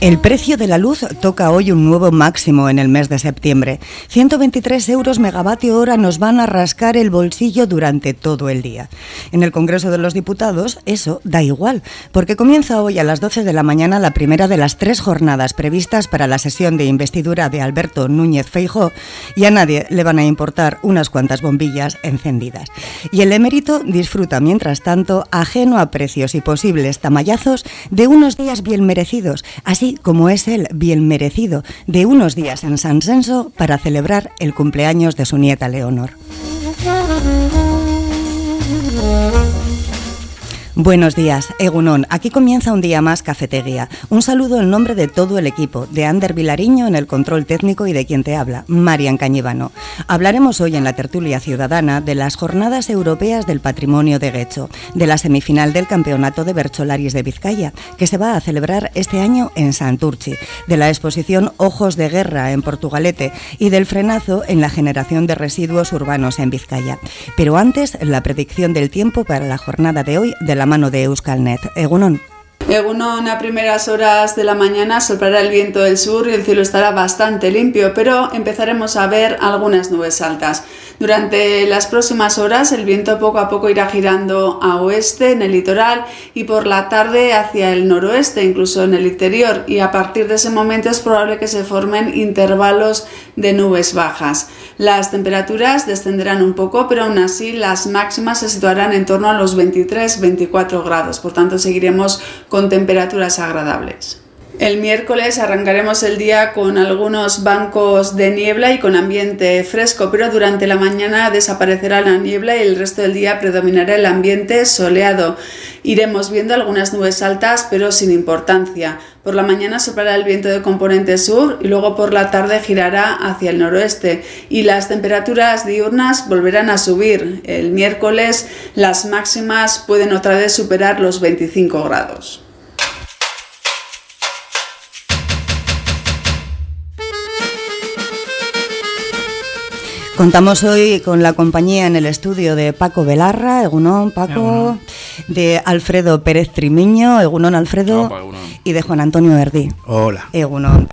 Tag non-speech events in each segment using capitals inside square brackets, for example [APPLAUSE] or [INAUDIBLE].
El precio de la luz toca hoy un nuevo máximo en el mes de septiembre. 123 euros megavatio hora nos van a rascar el bolsillo durante todo el día. En el Congreso de los Diputados eso da igual, porque comienza hoy a las 12 de la mañana la primera de las tres jornadas previstas para la sesión de investidura de Alberto Núñez Feijó y a nadie le van a importar unas cuantas bombillas encendidas. Y el emérito disfruta mientras tanto, ajeno a precios y posibles tamayazos, de unos días bien merecidos, así como es el bien merecido de unos días en San Senso para celebrar el cumpleaños de su nieta Leonor. Buenos días, Egunon. Aquí comienza un día más Cafetería. Un saludo en nombre de todo el equipo, de Ander Vilariño en el control técnico y de quien te habla, Marian Cañivano. Hablaremos hoy en la tertulia ciudadana de las Jornadas Europeas del Patrimonio de Guecho, de la semifinal del Campeonato de Bercholaris de Vizcaya, que se va a celebrar este año en Santurchi, de la exposición Ojos de Guerra en Portugalete y del frenazo en la generación de residuos urbanos en Vizcaya. Pero antes, la predicción del tiempo para la jornada de hoy de mano de Euskalnet. Egunon. Egunon a primeras horas de la mañana soplará el viento del sur y el cielo estará bastante limpio, pero empezaremos a ver algunas nubes altas. Durante las próximas horas el viento poco a poco irá girando a oeste en el litoral y por la tarde hacia el noroeste, incluso en el interior, y a partir de ese momento es probable que se formen intervalos de nubes bajas. Las temperaturas descenderán un poco, pero aún así las máximas se situarán en torno a los 23-24 grados, por tanto seguiremos con temperaturas agradables. El miércoles arrancaremos el día con algunos bancos de niebla y con ambiente fresco, pero durante la mañana desaparecerá la niebla y el resto del día predominará el ambiente soleado. Iremos viendo algunas nubes altas, pero sin importancia. Por la mañana soplará el viento de componente sur y luego por la tarde girará hacia el noroeste y las temperaturas diurnas volverán a subir. El miércoles las máximas pueden otra vez superar los 25 grados. Contamos hoy con la compañía en el estudio de Paco Velarra, Egunón Paco, de Alfredo Pérez Trimiño, Egunón Alfredo, y de Juan Antonio Verdi. Hola. Egunón.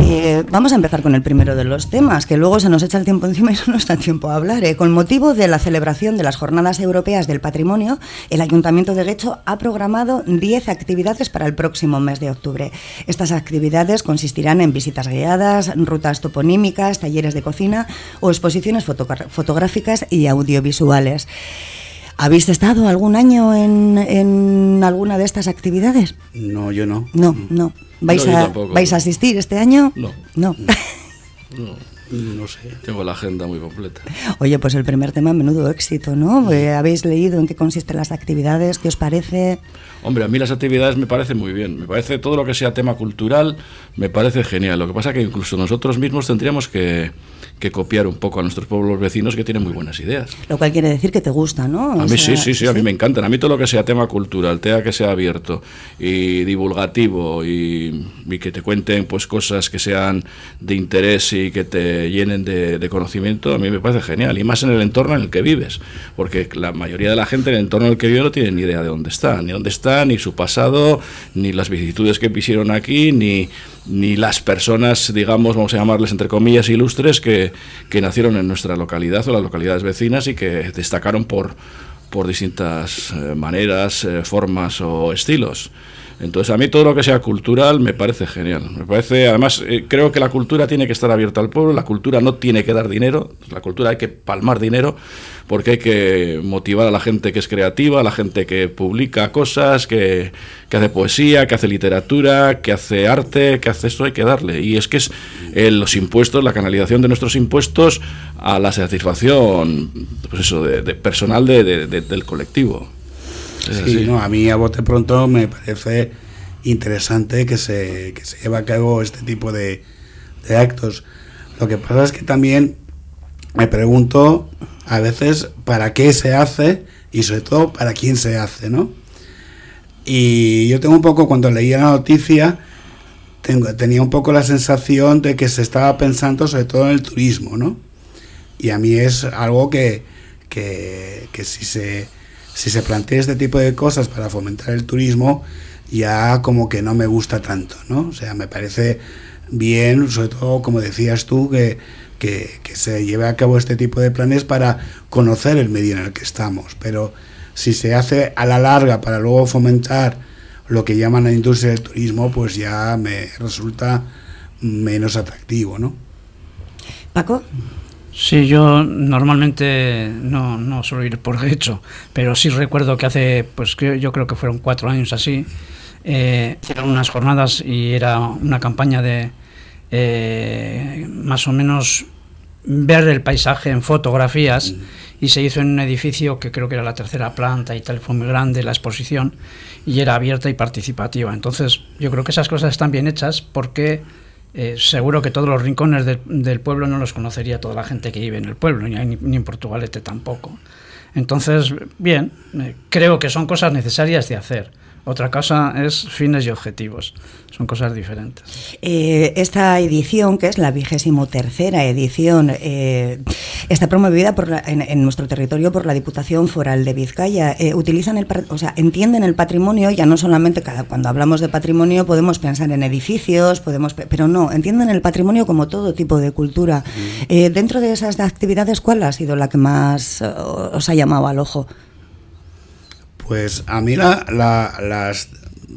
Eh, vamos a empezar con el primero de los temas, que luego se nos echa el tiempo encima y no nos da tiempo a hablar. Eh. Con motivo de la celebración de las Jornadas Europeas del Patrimonio, el Ayuntamiento de Guecho ha programado 10 actividades para el próximo mes de octubre. Estas actividades consistirán en visitas guiadas, rutas toponímicas, talleres de cocina o exposiciones fotográficas y audiovisuales. ¿Habéis estado algún año en, en alguna de estas actividades? No, yo no. No, no. ¿Vais, a, ¿vais a asistir este año? No. No. No. sé. Tengo la agenda muy completa. Oye, pues el primer tema, menudo éxito, ¿no? Eh, ¿Habéis leído en qué consisten las actividades? ¿Qué os parece? Hombre, a mí las actividades me parecen muy bien. Me parece todo lo que sea tema cultural, me parece genial. Lo que pasa es que incluso nosotros mismos tendríamos que, que copiar un poco a nuestros pueblos vecinos que tienen muy buenas ideas. Lo cual quiere decir que te gusta, ¿no? a mí sí, sí, sí, a mí me encantan. A mí todo lo que sea tema cultural, tema que sea abierto y divulgativo y, que te cuenten pues cosas que sean de interés y que te llenen de, conocimiento, a mí me parece genial. Y más en el entorno en el que vives, porque la mayoría de la gente en el entorno en el que vive no tiene ni idea de dónde está, ni dónde está, ni su pasado, ni las vicisitudes que visieron aquí, ni ni las personas, digamos, vamos a llamarles entre comillas, ilustres que, que nacieron en nuestra localidad o las localidades vecinas y que destacaron por, por distintas eh, maneras, eh, formas o estilos. Entonces, a mí todo lo que sea cultural me parece genial. Me parece, además, eh, creo que la cultura tiene que estar abierta al pueblo, la cultura no tiene que dar dinero, la cultura hay que palmar dinero, porque hay que motivar a la gente que es creativa, a la gente que publica cosas, que, hace poesía, que hace literatura, que hace arte, que hace esto, hay que darle. Y es que es eh, los impuestos, la canalización de nuestros impuestos a la satisfacción pues eso, de, personal del colectivo. Sí, no, a mí a bote pronto me parece interesante que se, que se lleve a cabo este tipo de, de actos. Lo que pasa es que también me pregunto a veces para qué se hace y sobre todo para quién se hace, ¿no? Y yo tengo un poco, cuando leía la noticia, tengo, tenía un poco la sensación de que se estaba pensando sobre todo en el turismo, ¿no? Y a mí es algo que, que, que si, se, si se plantea este tipo de cosas para fomentar el turismo, ya como que no me gusta tanto, ¿no? O sea, me parece bien, sobre todo como decías tú, que, que, se lleve a cabo este tipo de planes para conocer el medio en el que estamos, pero si se hace a la larga para luego fomentar lo que llaman la industria del turismo, pues ya me resulta menos atractivo, ¿no? Paco. Sí, yo normalmente no, no suelo ir por hecho, pero sí recuerdo que hace, pues yo creo que fueron cuatro años así, eh, hicieron unas jornadas y era una campaña de eh, más o menos ver el paisaje en fotografías y se hizo en un edificio que creo que era la tercera planta y tal, fue muy grande la exposición y era abierta y participativa. Entonces yo creo que esas cosas están bien hechas porque eh, seguro que todos los rincones del pueblo no los conocería toda la gente que vive en el pueblo, ni, ni en Portugalete tampoco. Entonces, bien, eh, creo que son cosas necesarias de hacer. Otra cosa es fines y objetivos. Son cosas diferentes. Eh, esta edición, que es la vigésimo tercera edición, eh, está promovida por en, nuestro territorio por la Diputación Foral de Vizcaya. Eh, utilizan el, o sea, entienden el patrimonio, ya no solamente cada, cuando hablamos de patrimonio podemos pensar en edificios, podemos, pero no, entienden el patrimonio como todo tipo de cultura. dentro de esas actividades, ¿cuál ha sido la que más os ha llamado al ojo? Pues a mí las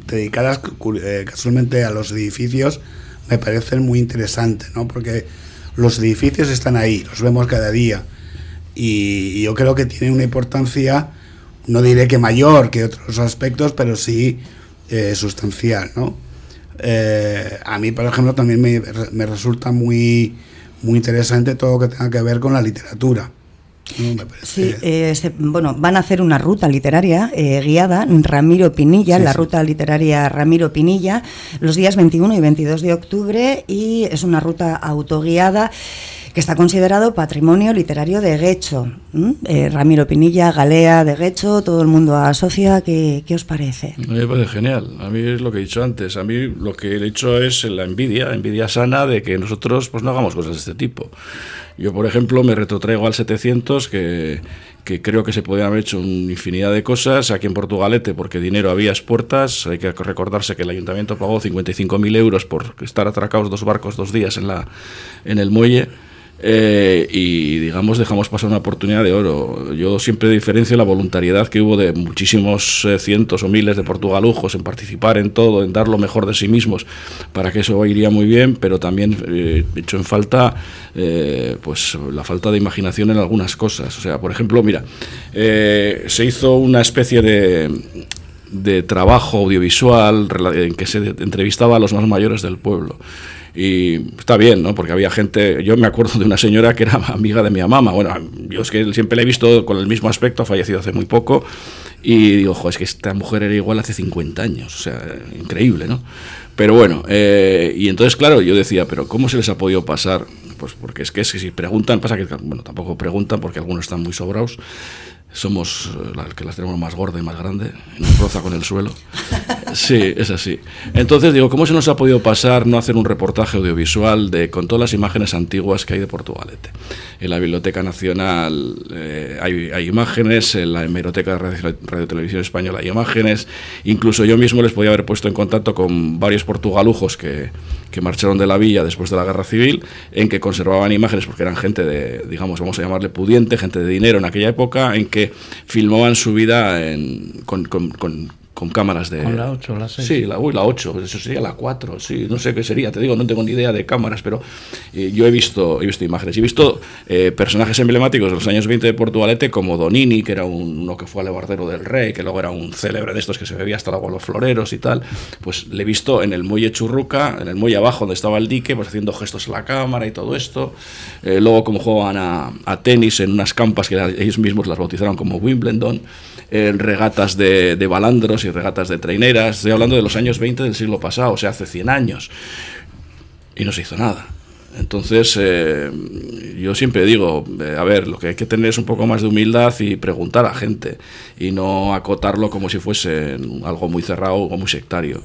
dedicadas eh, casualmente a los edificios me parecen muy interesantes, ¿no? Porque los edificios están ahí, los vemos cada día y, yo creo que tienen una importancia, no diré que mayor que otros aspectos, pero sí eh, sustancial, ¿no? Eh, a mí, por ejemplo, también me, me resulta muy, muy interesante todo lo que tenga que ver con la literatura. Sí, eh, bueno, van a hacer una ruta literaria eh, guiada, Ramiro Pinilla, la ruta literaria Ramiro Pinilla, los días 21 y 22 de octubre y es una ruta autoguiada que está considerado patrimonio literario de Guecho. Eh, Ramiro Pinilla, Galea de Guecho, todo el mundo asocia. ¿Qué, ¿Qué os parece? Me parece genial. A mí es lo que he dicho antes. A mí lo que he hecho es la envidia, envidia sana de que nosotros pues no hagamos cosas de este tipo. Yo, por ejemplo, me retrotraigo al 700, que, que creo que se podían haber hecho una infinidad de cosas aquí en Portugalete, porque dinero había puertas. Hay que recordarse que el ayuntamiento pagó 55.000 euros por estar atracados dos barcos dos días en, la, en el muelle. Eh, y digamos dejamos pasar una oportunidad de oro. Yo siempre diferencio la voluntariedad que hubo de muchísimos eh, cientos o miles de portugalujos en participar en todo, en dar lo mejor de sí mismos, para que eso iría muy bien, pero también eh, he hecho en falta pues la falta de imaginación en algunas cosas. O sea, por ejemplo, mira, se hizo una especie de de trabajo audiovisual en que se entrevistaba a los más mayores del pueblo. Y está bien, ¿no? Porque había gente, yo me acuerdo de una señora que era [LAUGHS] amiga de mi mamá, bueno, yo es que siempre la he visto con el mismo aspecto, ha fallecido hace muy poco, y digo, ojo, es que esta mujer era igual hace 50 años, o sea, increíble, ¿no? Pero bueno, eh, y entonces, claro, yo decía, pero ¿cómo se les ha podido pasar? Pues porque es que, es que si preguntan, pasa que, bueno, tampoco preguntan porque algunos están muy sobrados, somos eh, las que las tenemos más gorda y más grande, nos roza con el suelo. [LAUGHS] Sí, es así. Entonces digo, ¿cómo se nos ha podido pasar no hacer un reportaje audiovisual de con todas las imágenes antiguas que hay de Portugalete? En la Biblioteca Nacional eh, hay, imágenes, en la Hemeroteca de Radio, Televisión Española hay imágenes, incluso yo mismo les podía haber puesto en contacto con varios portugalujos que, que marcharon de la villa después de la guerra civil, en que conservaban imágenes porque eran gente de, digamos, vamos a llamarle pudiente, gente de dinero en aquella época, en que filmaban su vida con, con cámaras de... Con la 8, la 6. Sí, la, uy, la 8, eso sería la 4, sí, no sé qué sería, te digo, no tengo ni idea de cámaras, pero eh, yo he visto, he visto imágenes, he visto eh, personajes emblemáticos de los años 20 de Portugalete, como Donini, que era uno que fue alebardero del rey, que luego era un célebre de estos que se bebía hasta agua los floreros y tal, pues le he visto en el muelle Churruca, en el muelle abajo donde estaba el dique, pues haciendo gestos a la cámara y todo esto, eh, luego como jugaban a, a, tenis en unas campas que ellos mismos las bautizaron como Wimbledon, regatas de, de balandros y regatas de traineras. Estoy hablando de los años 20 del siglo pasado, o sea, hace 100 años. Y no se hizo nada. Entonces, eh, yo siempre digo, eh, a ver, lo que hay que tener es un poco más de humildad y preguntar a gente y no acotarlo como si fuese algo muy cerrado o muy sectario.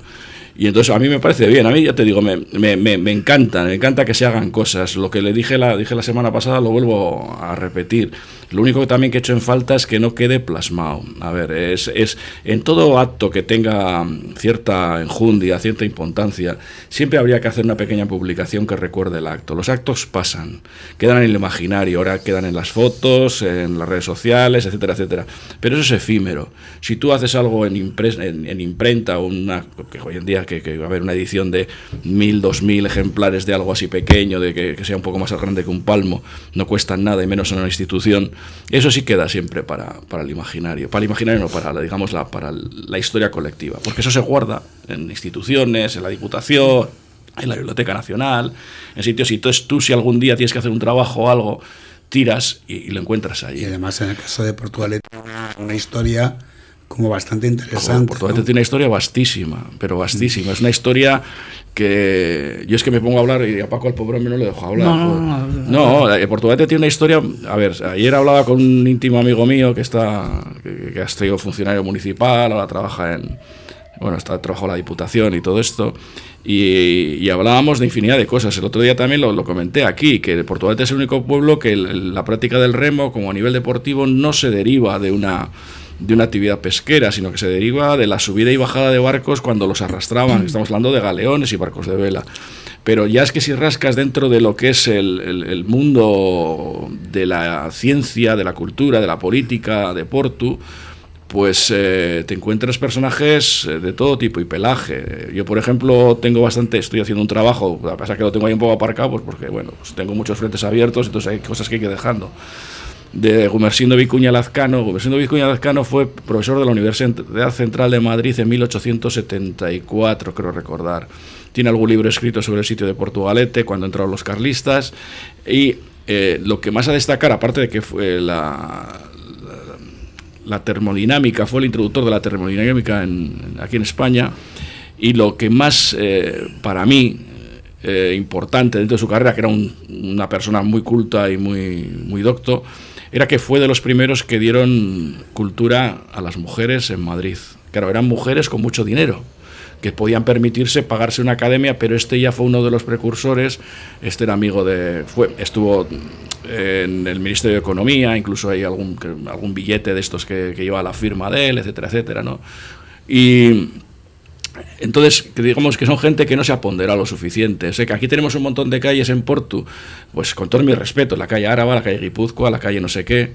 Y entonces a mí me parece bien, a mí ya te digo, me, me, me, encanta, me encanta que se hagan cosas. Lo que le dije la, dije la semana pasada lo vuelvo a repetir. Lo único que también que he hecho en falta es que no quede plasmado. A ver, es, es en todo acto que tenga cierta enjundia, cierta importancia, siempre habría que hacer una pequeña publicación que recuerde el acto. Los actos pasan, quedan en el imaginario, ahora quedan en las fotos, en las redes sociales, etcétera, etcétera. Pero eso es efímero. Si tú haces algo en, en, imprenta, una, que hoy en día que, va a haber una edición de mil, dos mil ejemplares de algo así pequeño, de que, que sea un poco más grande que un palmo, no cuestan nada y menos en una institución, eso sí queda siempre para, para el imaginario. Para el imaginario no, para, digamos, la, para la historia colectiva. Porque eso se guarda en instituciones, en la Diputación, en la Biblioteca Nacional, en sitios y entonces tú si algún día tienes que hacer un trabajo o algo, tiras y, lo encuentras ahí. Y además en el caso de Portugalete, una historia como bastante interesante. Portugalete tiene una historia vastísima, pero vastísima. Es una historia que yo es que me pongo a hablar y a Paco al pobre no le dejo hablar. No, no, no, no, Portugalete tiene una historia. A ver, ayer hablaba con un íntimo amigo mío que está que, que ha sido funcionario municipal, ahora trabaja en bueno, está trabajó la Diputación y todo esto. Y, hablábamos de infinidad de cosas. El otro día también lo, comenté aquí, que Portugalete es el único pueblo que la práctica del remo, como a nivel deportivo, no se deriva de una de una actividad pesquera, sino que se deriva de la subida y bajada de barcos cuando los arrastraban. Mm. Estamos hablando de galeones y barcos de vela. Pero ya es que si rascas dentro de lo que es el, el mundo de la ciencia, de la cultura, de la política de Portu, pues eh, te encuentras personajes eh, de todo tipo y pelaje. Yo, por ejemplo, tengo bastante, estoy haciendo un trabajo, a pesar que lo tengo ahí un poco aparcado, pues porque, bueno, pues tengo muchos frentes abiertos, entonces hay cosas que hay que ir dejando. De Gumersindo Vicuña Lazcano. Gumersindo Vicuña Lazcano fue profesor de la Universidad Central de Madrid en 1874, creo recordar. Tiene algún libro escrito sobre el sitio de Portugalete, cuando entraron los carlistas. Y eh, lo que más a destacar, aparte de que fue la, la termodinámica, fue el introductor de la termodinámica aquí en España, y lo que más eh, para mí eh, importante dentro de su carrera, que era una persona muy culta y muy, muy docto, era que fue de los primeros que dieron cultura a las mujeres en Madrid. Claro, eran mujeres con mucho dinero que podían permitirse pagarse una academia, pero este ya fue uno de los precursores, este era amigo de, fue, estuvo en el Ministerio de Economía, incluso hay algún, algún billete de estos que, que lleva la firma de él, etcétera, etcétera, ¿no? Y entonces, digamos que son gente que no se ha ponderado lo suficiente. Sé que aquí tenemos un montón de calles en Porto, pues con todo mi respeto, la calle Áraba, la calle Guipúzcoa, la calle no sé qué,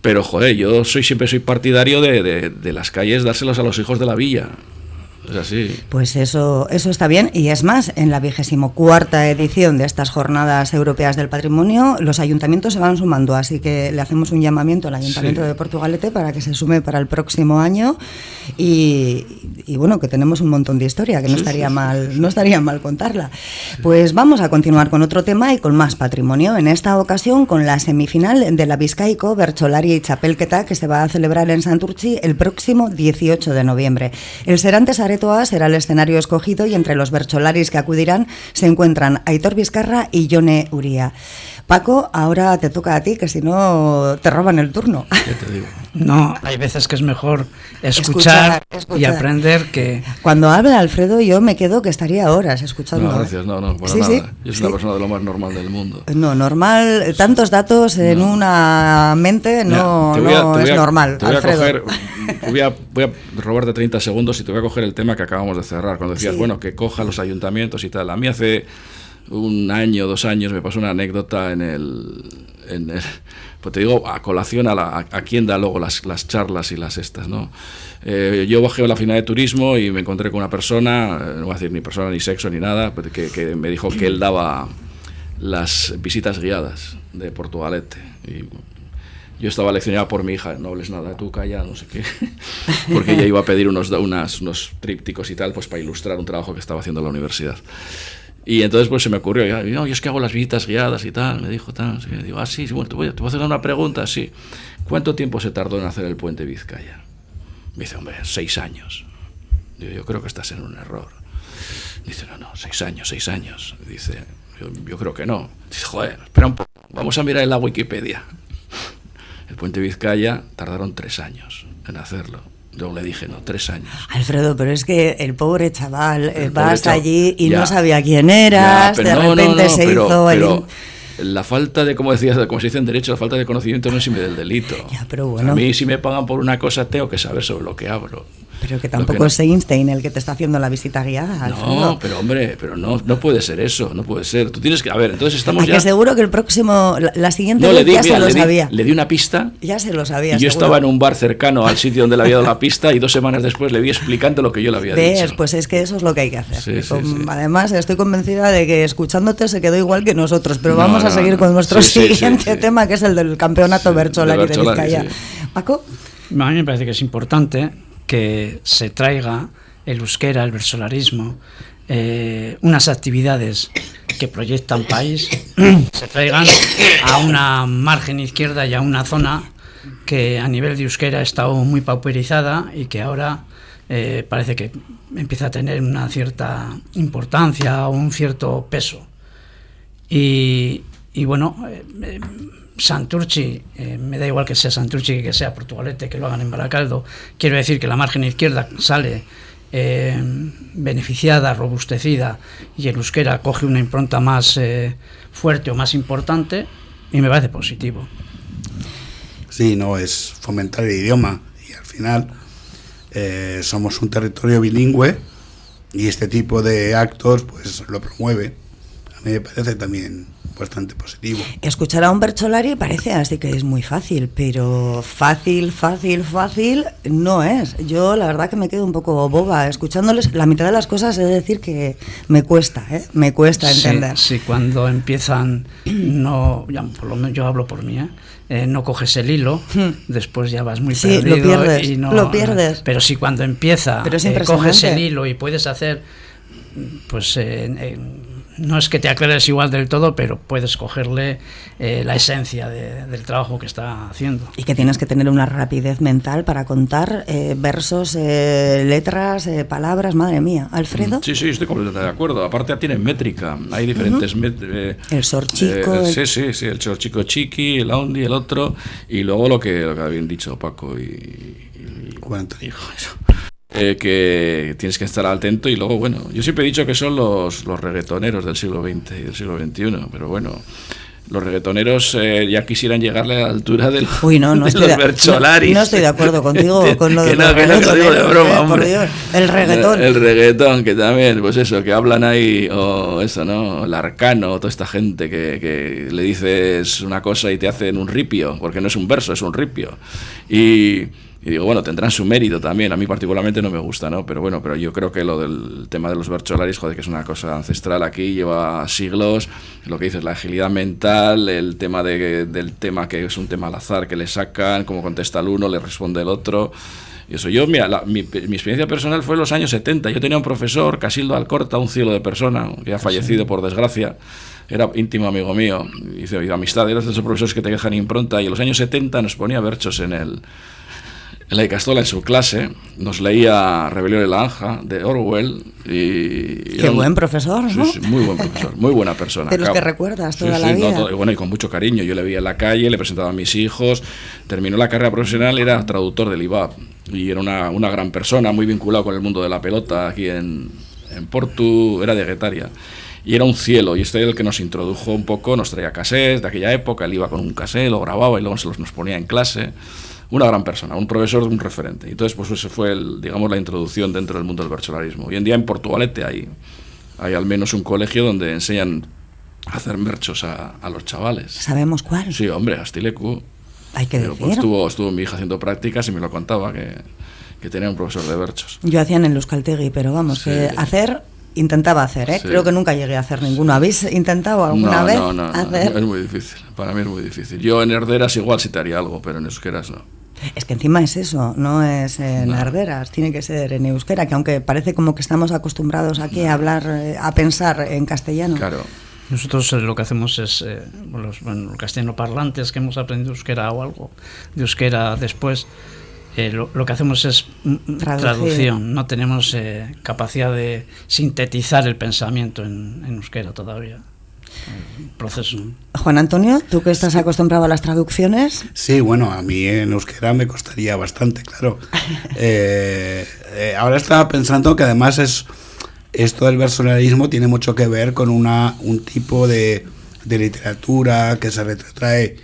pero joder, yo soy siempre soy partidario de, de, de las calles dárselas a los hijos de la villa. Pues eso, eso está bien. Y es más, en la vigésimo cuarta edición de estas jornadas europeas del patrimonio, los ayuntamientos se van sumando. Así que le hacemos un llamamiento al Ayuntamiento de Portugalete para que se sume para el próximo año. Y, bueno, que tenemos un montón de historia, que no estaría mal, no estaría mal contarla. Pues vamos a continuar con otro tema y con más patrimonio. En esta ocasión con la semifinal de la Vizcaico, Bercholari y Chapelqueta, que se va a celebrar en Santurchi el próximo 18 de noviembre. El Serantes Será el escenario escogido y entre los bercholaris que acudirán se encuentran Aitor Vizcarra y Yone Uría. Paco, ahora te toca a ti, que si no te roban el turno. [LAUGHS] No, hay veces que es mejor escuchar, y aprender que... Cuando habla Alfredo yo me quedo que estaría horas escuchando. No, ¿eh? gracias, no, no, para nada. yo soy una persona de lo más normal del mundo. No, normal, tantos datos en una mente no, es normal, te voy A coger, voy, a, voy a robarte 30 segundos y te voy a coger el tema que acabamos de cerrar, cuando decías, bueno, que coja los ayuntamientos y tal. A mí hace un año, dos años, me pasó una anécdota en el... En el pues te digo, a colación a, la, a, quién da luego las, las, charlas y las estas, ¿no? Eh, yo bajé a la final de turismo y me encontré con una persona, eh, no voy a decir ni persona, ni sexo, ni nada, que, que me dijo que él daba las visitas guiadas de Portugalete. Y yo estaba leccionado por mi hija, no hables nada, tú calla, no sé qué, [LAUGHS] porque ella iba a pedir unos, unas, unos trípticos y tal, pues para ilustrar un trabajo que estaba haciendo en la universidad. Y entonces pues se me ocurrió, ya, no, yo es que hago las visitas guiadas y tal, me dijo tal, así, digo, ah, sí, bueno, te voy, te voy, a hacer una pregunta, sí. ¿Cuánto tiempo se tardó en hacer el puente Vizcaya? Me dice, hombre, seis años. Digo, yo creo que estás en un error. Dice, no, no, seis años, seis años. Dice, yo, yo creo que no. Dice, joder, espera un poco, vamos a mirar en la Wikipedia. El puente Vizcaya tardaron tres años en hacerlo. Yo le dije, no, tres años. Alfredo, pero es que el pobre chaval, eh, vas allí y no sabía quién eras, de repente se hizo el... la falta de, como decías, como se dice en derecho, la falta de conocimiento no es del delito. pero bueno. A mí si me pagan por una cosa tengo que saber sobre lo que hablo. Pero que tampoco es Einstein el que te está haciendo la visita guiada. No, pero hombre, pero no, no puede ser eso, no puede ser. Tú tienes que, a ver, entonces estamos ya. Que seguro que el próximo, la, siguiente vez ya se lo sabía. le di una pista. Ya se lo sabía. Y yo estaba en un bar cercano al sitio donde le había dado la pista y dos semanas después le vi explicando lo que yo le había dicho. Pues es que eso es lo que hay que hacer. Además, estoy convencida de que escuchándote se quedó igual que nosotros, pero vamos a seguir con nuestro siguiente tema, que es el del campeonato Bercholari de, de Vizcaya. Paco. A mí me parece que es importante que se traiga el euskera, el versolarismo, eh, unas actividades que proyectan país, [CLEARS THROAT] se traigan a una margen izquierda y a una zona que a nivel de euskera ha estado muy pauperizada y que ahora eh, parece que empieza a tener una cierta importancia o un cierto peso. Y, bueno, eh, Santurchi, eh, me da igual que sea Santurchi que sea Portugalete, que lo hagan en Baracaldo, quiero decir que la margen izquierda sale eh, beneficiada, robustecida y el euskera coge una impronta más eh, fuerte o más importante y me parece positivo. Sí, no, es fomentar el idioma y al final somos un territorio bilingüe y este tipo de actos pues lo promueve. A mí me parece también bastante positivo. Escuchar a un Bercholari parece así que es muy fácil, pero fácil, fácil, fácil no es. Yo la verdad que me quedo un poco boba escuchándoles. La mitad de las cosas es decir que me cuesta, ¿eh? me cuesta entender. Sí, cuando empiezan, no, ya, por lo menos yo hablo por mí, ¿eh? Eh, no coges el hilo, hmm. después ya vas muy sí, perdido. Lo pierdes, y no, lo pierdes. Pero si cuando empieza coges el hilo y puedes hacer, pues no es que te aclares igual del todo, pero puedes cogerle eh, la esencia del trabajo que está haciendo. Y que tienes que tener una rapidez mental para contar eh, versos, eh, letras, palabras, madre mía. Alfredo. Sí, sí, estoy completamente de acuerdo. Aparte tiene métrica, hay diferentes... el sorchico. Sí, sí, sí, el sorchico chiqui, el aundi, el otro, y luego lo que, lo que habían dicho Paco y... y Hijo, eso. Eh, que tienes que estar atento y luego, bueno, yo siempre he dicho que son los, los reggaetoneros del siglo XX y del siglo XXI, pero bueno, los reggaetoneros eh, ya quisieran llegarle a la altura de, los, Uy, no, [LAUGHS] no estoy de Bercholaris. No, estoy de acuerdo contigo [LAUGHS] con lo de no, que no, digo de broma, eh, hombre. El reggaetón. El, reggaetón, que también, pues eso, que hablan ahí, o eso, ¿no? El arcano, toda esta gente que, que le dices una cosa y te hacen un ripio, porque no es un verso, es un ripio. Y y digo, bueno, tendrán su mérito también. A mí particularmente no me gusta, ¿no? Pero bueno, pero yo creo que lo del tema de los bercholaris, joder, que es una cosa ancestral aquí, lleva siglos. Lo que dices, la agilidad mental, el tema de, del tema que es un tema al azar que le sacan, cómo contesta el uno, le responde el otro. Y eso, yo, mira, mi, mi, experiencia personal fue en los años 70. Yo tenía un profesor, Casildo Alcorta, un cielo de persona, que ha fallecido por desgracia era íntimo amigo mío, hice amistad, era de esos profesores que te dejan impronta, y en los años 70 nos ponía berchos en el, la Castola, en su clase, nos leía Rebelión de la Anja de Orwell. Y Qué buen profesor, ¿no? Sí, muy buen profesor, muy buena persona. De los que recuerdas toda la vida. bueno, y con mucho cariño. Yo le vi en la calle, le presentaba a mis hijos, terminó la carrera profesional, era traductor del IBAB. Y era una, una gran persona, muy vinculado con el mundo de la pelota aquí en, en Portu, era de Guetaria y era un cielo. Y este era el que nos introdujo un poco, nos traía casés de aquella época, él iba con un casé, lo grababa y luego se los nos ponía en clase una gran persona, un profesor, un referente. Entonces, pues ese fue, el, digamos, la introducción dentro del mundo del bercholarismo. Hoy en día en Portugalete hay, hay al menos un colegio donde enseñan a hacer merchos a, a los chavales. ¿Sabemos cuál? Sí, hombre, Astilecu. Hay que decir. Pues, estuvo, estuvo mi hija haciendo prácticas y me lo contaba que, que tenía un profesor de berchos. Yo hacía en el Euskaltegui, pero vamos, que hacer intentaba hacer, ¿eh? creo que nunca llegué a hacer ninguno. ¿Habéis intentado alguna vez no, no, hacer? No, es muy difícil, para mí es muy difícil. Yo en herderas igual sí te haría algo, pero en euskeras no. Es que encima es eso, no es en herderas, tiene que ser en euskera, que aunque parece como que estamos acostumbrados aquí a hablar, eh, a pensar en castellano. Claro. Nosotros eh, lo que hacemos es, eh, los, bueno, castellano parlantes que hemos aprendido euskera o algo de euskera después, eh, lo, lo, que hacemos es mm, mm, traducción, no tenemos capacidad de sintetizar el pensamiento en, en euskera todavía proceso. Juan Antonio, tú que estás acostumbrado a las traducciones. Sí, bueno, a mí en euskera me costaría bastante, claro. [LAUGHS] Eh, eh, ahora estaba pensando que además es esto del personalismo tiene mucho que ver con una, un tipo de de literatura que se retrotrae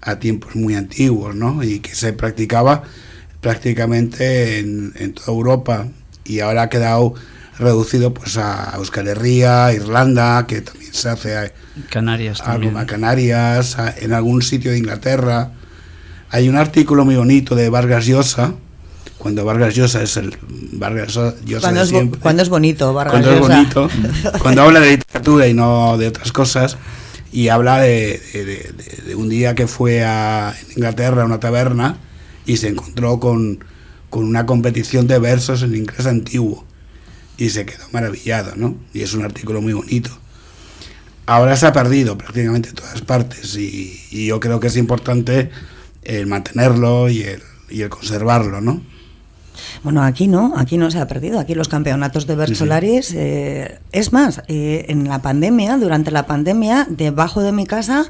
a tiempos muy antiguos, ¿no? Y que se practicaba prácticamente en, en toda Europa y ahora ha quedado reducido pues a Euskal Herria, Irlanda, que también se hace a, Canarias a, también. a Canarias, a- en algún sitio de Inglaterra. Hay un artículo muy bonito de Vargas Llosa, cuando Vargas Llosa es el Vargas Llosa Cuando de es, cuando es bonito, Vargas cuando es Llosa. bonito, [LAUGHS] cuando habla de literatura y no de otras cosas, y habla de, de- de- de- de un día que fue a Inglaterra a una taberna y se encontró con, con una competición de versos en inglés antiguo y se quedó maravillado, ¿no? Y es un artículo muy bonito. Ahora se ha perdido prácticamente en todas partes y, yo creo que es importante el mantenerlo y el, y el conservarlo, ¿no? Bueno, aquí no, aquí no se ha perdido. Aquí los campeonatos de Bercholaris. eh, es más, eh, en la pandemia, durante la pandemia, debajo de mi casa,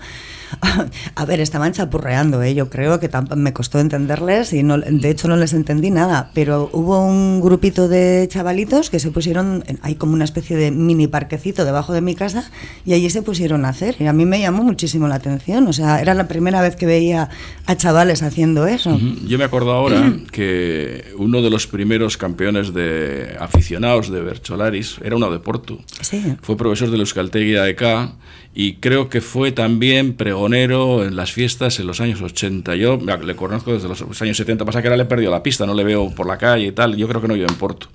[LAUGHS] a ver, estaban chapurreando, ¿eh? yo creo que me costó entenderles y no, de hecho no les entendí nada, pero hubo un grupito de chavalitos que se pusieron, hay como una especie de mini parquecito debajo de mi casa y allí se pusieron a hacer y a mí me llamó muchísimo la atención, o sea, era la primera vez que veía a chavales haciendo eso. Yo me acuerdo ahora [CLEARS THROAT] que uno de los primeros campeones de aficionados de Bercholaris era uno de Porto. Sí. Fue profesor de la Euskaltegui AEK y creo que fue también pregonero en las fiestas en los años 80. Yo le conozco desde los años 70, pasa que ahora le he perdido la pista, no le veo por la calle y tal, yo creo que no vive en Porto.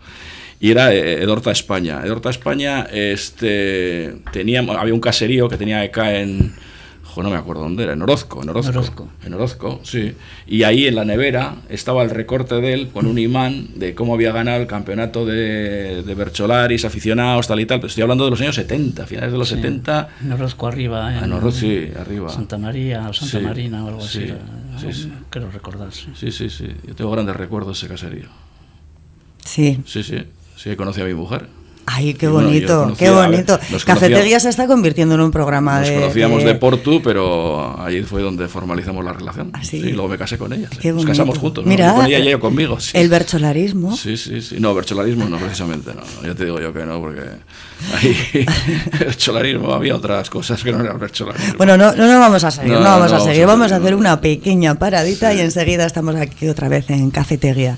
Y era eh, Edorta España. Edorta España este, tenía, había un caserío que tenía AEK en, jo, no me acuerdo dónde era, en Orozco, en Orozco. Orozco. En Orozco, sí. Y ahí en la nevera estaba el recorte de él con un imán de cómo había ganado el campeonato de, de Bercholaris, aficionados, tal y tal. Pero estoy hablando de los años 70, finales de los 70. En Orozco arriba. En Ah, en Orozco, sí, arriba. Santa María o Santa Sí, Marina o algo sí, así. sí, sí. Creo recordar, sí. Sí, sí, sí. Yo tengo grandes recuerdos de ese caserío. Sí. Sí, sí. Sí, conocí a mi mujer. Ay, qué bueno, bonito, qué bonito. nos Cafetería se está convirtiendo en un programa Nos de. conocíamos de, de- Porto, pero allí fue donde formalizamos la relación. ¿Ah, sí? sí? luego me casé con ella. sí. Qué Nos bonito. casamos juntos. ¿no? Mira, con ella y ella conmigo. sí. El bercholarismo. Sí, sí, sí. No, bercholarismo no, precisamente. No, no. Ya te digo yo que no, porque ahí [LAUGHS] bercholarismo había otras cosas que no era bercholarismo. Bueno, no, no, no vamos a seguir, No, no, no, vamos no a vamos seguir. a Vamos a seguir, hacer no. una pequeña paradita y enseguida estamos aquí otra vez en Cafetería.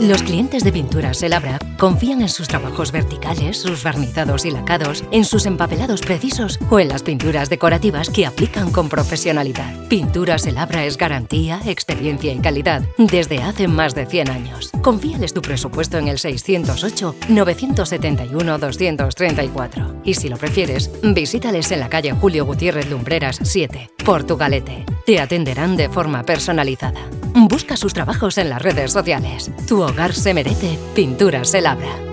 Los clientes de Pinturas El Abra confían en sus trabajos verticales, sus barnizados y lacados, en sus empapelados precisos o en las pinturas decorativas que aplican con profesionalidad. Pinturas El Abra es garantía, experiencia y calidad desde hace más de 100 años. Confíales tu presupuesto en el 608-971-234. Y si lo prefieres, visítales en la calle Julio Gutiérrez Lumbreras 7, Portugalete. Te atenderán de forma personalizada. Busca sus trabajos en las redes sociales. Tu hogar se merece Pinturas El Abra.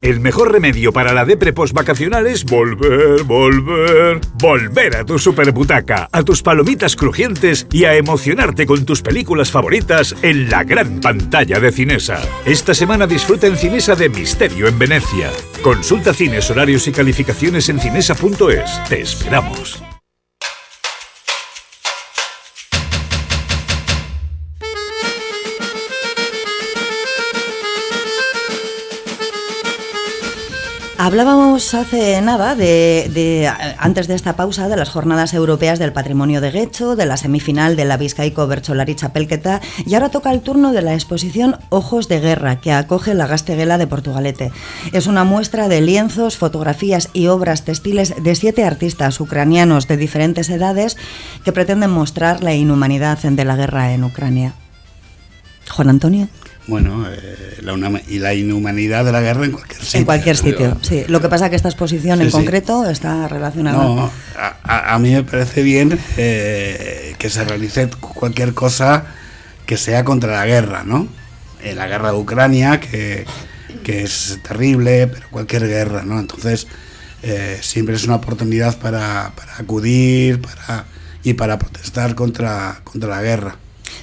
El mejor remedio para la depre postvacacional es volver, volver, volver a tu superbutaca, a tus palomitas crujientes y a emocionarte con tus películas favoritas en la gran pantalla de Cinesa. Esta semana disfruta en Cinesa de Misterio en Venecia. Consulta cines, horarios y calificaciones en cinesa.es. Te esperamos. Hablábamos hace nada de, de, antes de esta pausa de las jornadas europeas del patrimonio de Guecho, de la semifinal de la Vizcaico Bercholari Chapelqueta y ahora toca el turno de la exposición Ojos de Guerra que acoge la Gasteguela de Portugalete. Es una muestra de lienzos, fotografías y obras textiles de siete artistas ucranianos de diferentes edades que pretenden mostrar la inhumanidad de la guerra en Ucrania. Juan Antonio. Bueno, eh, la una- y la inhumanidad de la guerra en cualquier sitio. En cualquier sitio, sí. Lo que pasa es que esta exposición Sí, en sí. concreto está relacionada. No, a mí me parece bien eh, que se realice cualquier cosa que sea contra la guerra, ¿no? Eh, la guerra de Ucrania, que, que es terrible, pero cualquier guerra, ¿no? Entonces, eh, siempre es una oportunidad para, para acudir para, y para protestar contra, contra la guerra.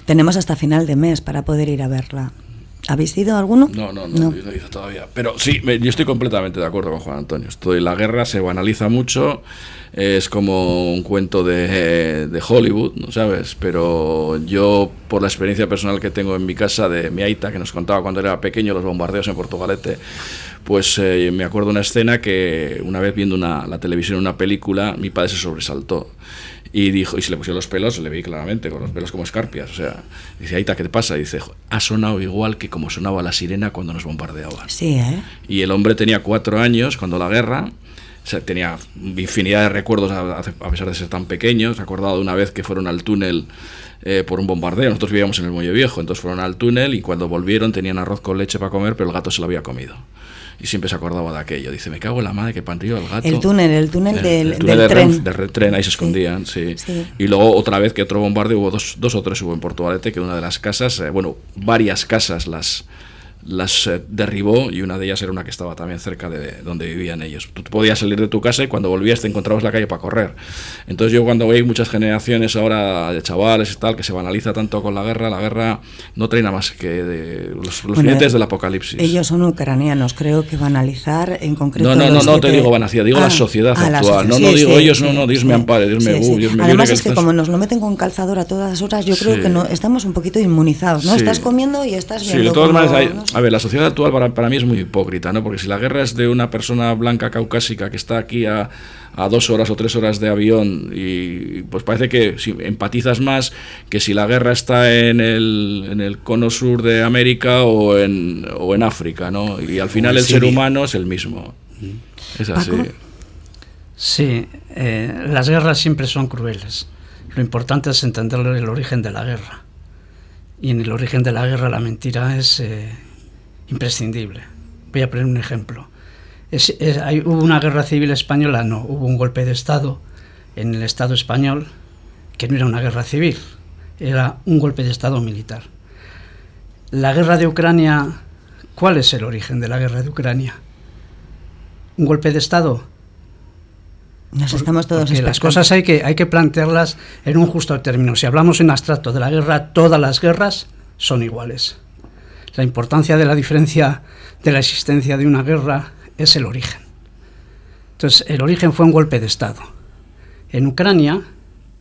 Tenemos hasta final de mes para poder ir a verla. ¿Habéis ido alguno? No, no, no, no. he ido todavía. Pero sí, yo estoy completamente de acuerdo con Juan Antonio. Estoy, la guerra se banaliza mucho, es como un cuento de, de Hollywood, ¿no sabes? Pero yo, por la experiencia personal que tengo en mi casa de mi aita, que nos contaba cuando era pequeño los bombardeos en Portugalete, pues eh, me acuerdo una escena que una vez viendo una, la televisión una película, mi padre se sobresaltó y dijo, y se le pusieron los pelos, le vi claramente, con los pelos como escarpias. O sea, dice, Aita, ¿qué te pasa? Y dice, ha sonado igual que como sonaba la sirena cuando nos bombardeaban. Sí, ¿eh? Y el hombre tenía cuatro años cuando la guerra, o sea, tenía infinidad de recuerdos a, a pesar de ser tan pequeño. Se ha acordado de una vez que fueron al túnel eh, por un bombardeo. Nosotros vivíamos en el Muelle Viejo, entonces fueron al túnel y cuando volvieron tenían arroz con leche para comer, pero el gato se lo había comido y siempre se acordaba de aquello. Dice, me cago en la madre que pantillo el gato. El túnel, el túnel, del, el túnel del tren. tren. tren, ahí se escondían, sí. Sí. Y luego otra vez que otro bombardeo, hubo dos, dos o tres hubo en Portugalete, que una de las casas, eh, bueno, varias casas las las eh, derribó y una de ellas era una que estaba también cerca de donde vivían ellos. Tú podías salir de tu casa y cuando volvías te encontrabas la calle para correr. Entonces yo cuando veo muchas generaciones ahora de chavales y tal que se banaliza tanto con la guerra, la guerra no trae nada más que de los, los Bueno, jinetes del apocalipsis. Ellos son ucranianos, creo que banalizar en concreto. No, no, no, no te siete- digo vanacía, digo la Ah, sociedad ah, la actual. socie- no, no sí, digo sí, ellos, no, sí, no, Dios sí. me ampare, Dios me, Sí, uh, sí. Dios me Además es que estás- como nos lo meten con calzador a todas horas, yo creo Sí. que no, estamos un poquito inmunizados, ¿no? Sí. Estás comiendo y estás Sí, viendo de todas maneras, hay- no. A ver, la sociedad actual para, para mí es muy hipócrita, ¿no? Porque si la guerra es de una persona blanca caucásica que está aquí a, a dos horas o tres horas de avión y pues parece que si empatizas más que si la guerra está en el, en el cono sur de América o en, o en África, ¿no? Y al final el ser humano es el mismo. Es así. Paco. Sí, eh, las guerras siempre son crueles. Lo importante es entender el origen de la guerra. Y en el origen de la guerra la mentira es eh, imprescindible. Voy a poner un ejemplo. Es- es- hay- ¿Hubo una guerra civil española? No, hubo un golpe de Estado en el Estado español que no era una guerra civil, era un golpe de Estado militar. La guerra de Ucrania, ¿cuál es el origen de la guerra de Ucrania? ¿Un golpe de Estado? Nos estamos todos Porque las cosas hay que, hay que plantearlas en un justo término. Si hablamos en abstracto de la guerra, todas las guerras son iguales. La importancia de la diferencia de la existencia de una guerra es el origen. Entonces, el origen fue un golpe de Estado. En Ucrania,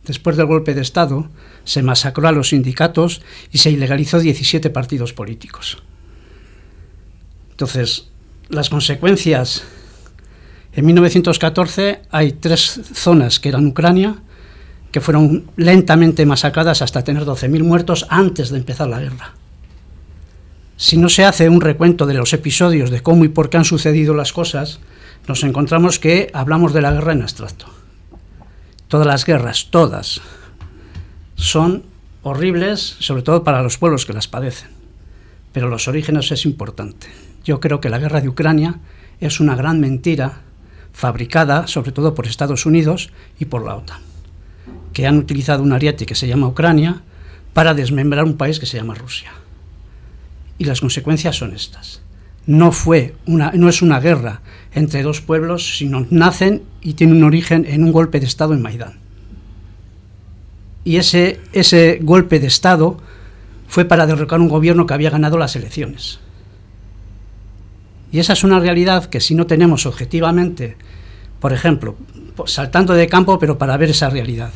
después del golpe de Estado, se masacró a los sindicatos y se ilegalizó 17 partidos políticos. Entonces, las consecuencias en 1914 hay tres zonas que eran Ucrania, que fueron lentamente masacradas hasta tener 12.000 muertos antes de empezar la guerra. Si no se hace un recuento de los episodios de cómo y por qué han sucedido las cosas, nos encontramos que hablamos de la guerra en abstracto. Todas las guerras, todas, son horribles, sobre todo para los pueblos que las padecen. Pero los orígenes es importante. Yo creo que la guerra de Ucrania es una gran mentira fabricada sobre todo por Estados Unidos y por la OTAN, que han utilizado un ariete que se llama Ucrania para desmembrar un país que se llama Rusia. Y las consecuencias son estas. No, fue una, no es una guerra entre dos pueblos, sino nacen y tienen un origen en un golpe de Estado en Maidán. Y ese, ese golpe de Estado fue para derrocar un gobierno que había ganado las elecciones. Y esa es una realidad que si no tenemos objetivamente, por ejemplo, saltando de campo, pero para ver esa realidad.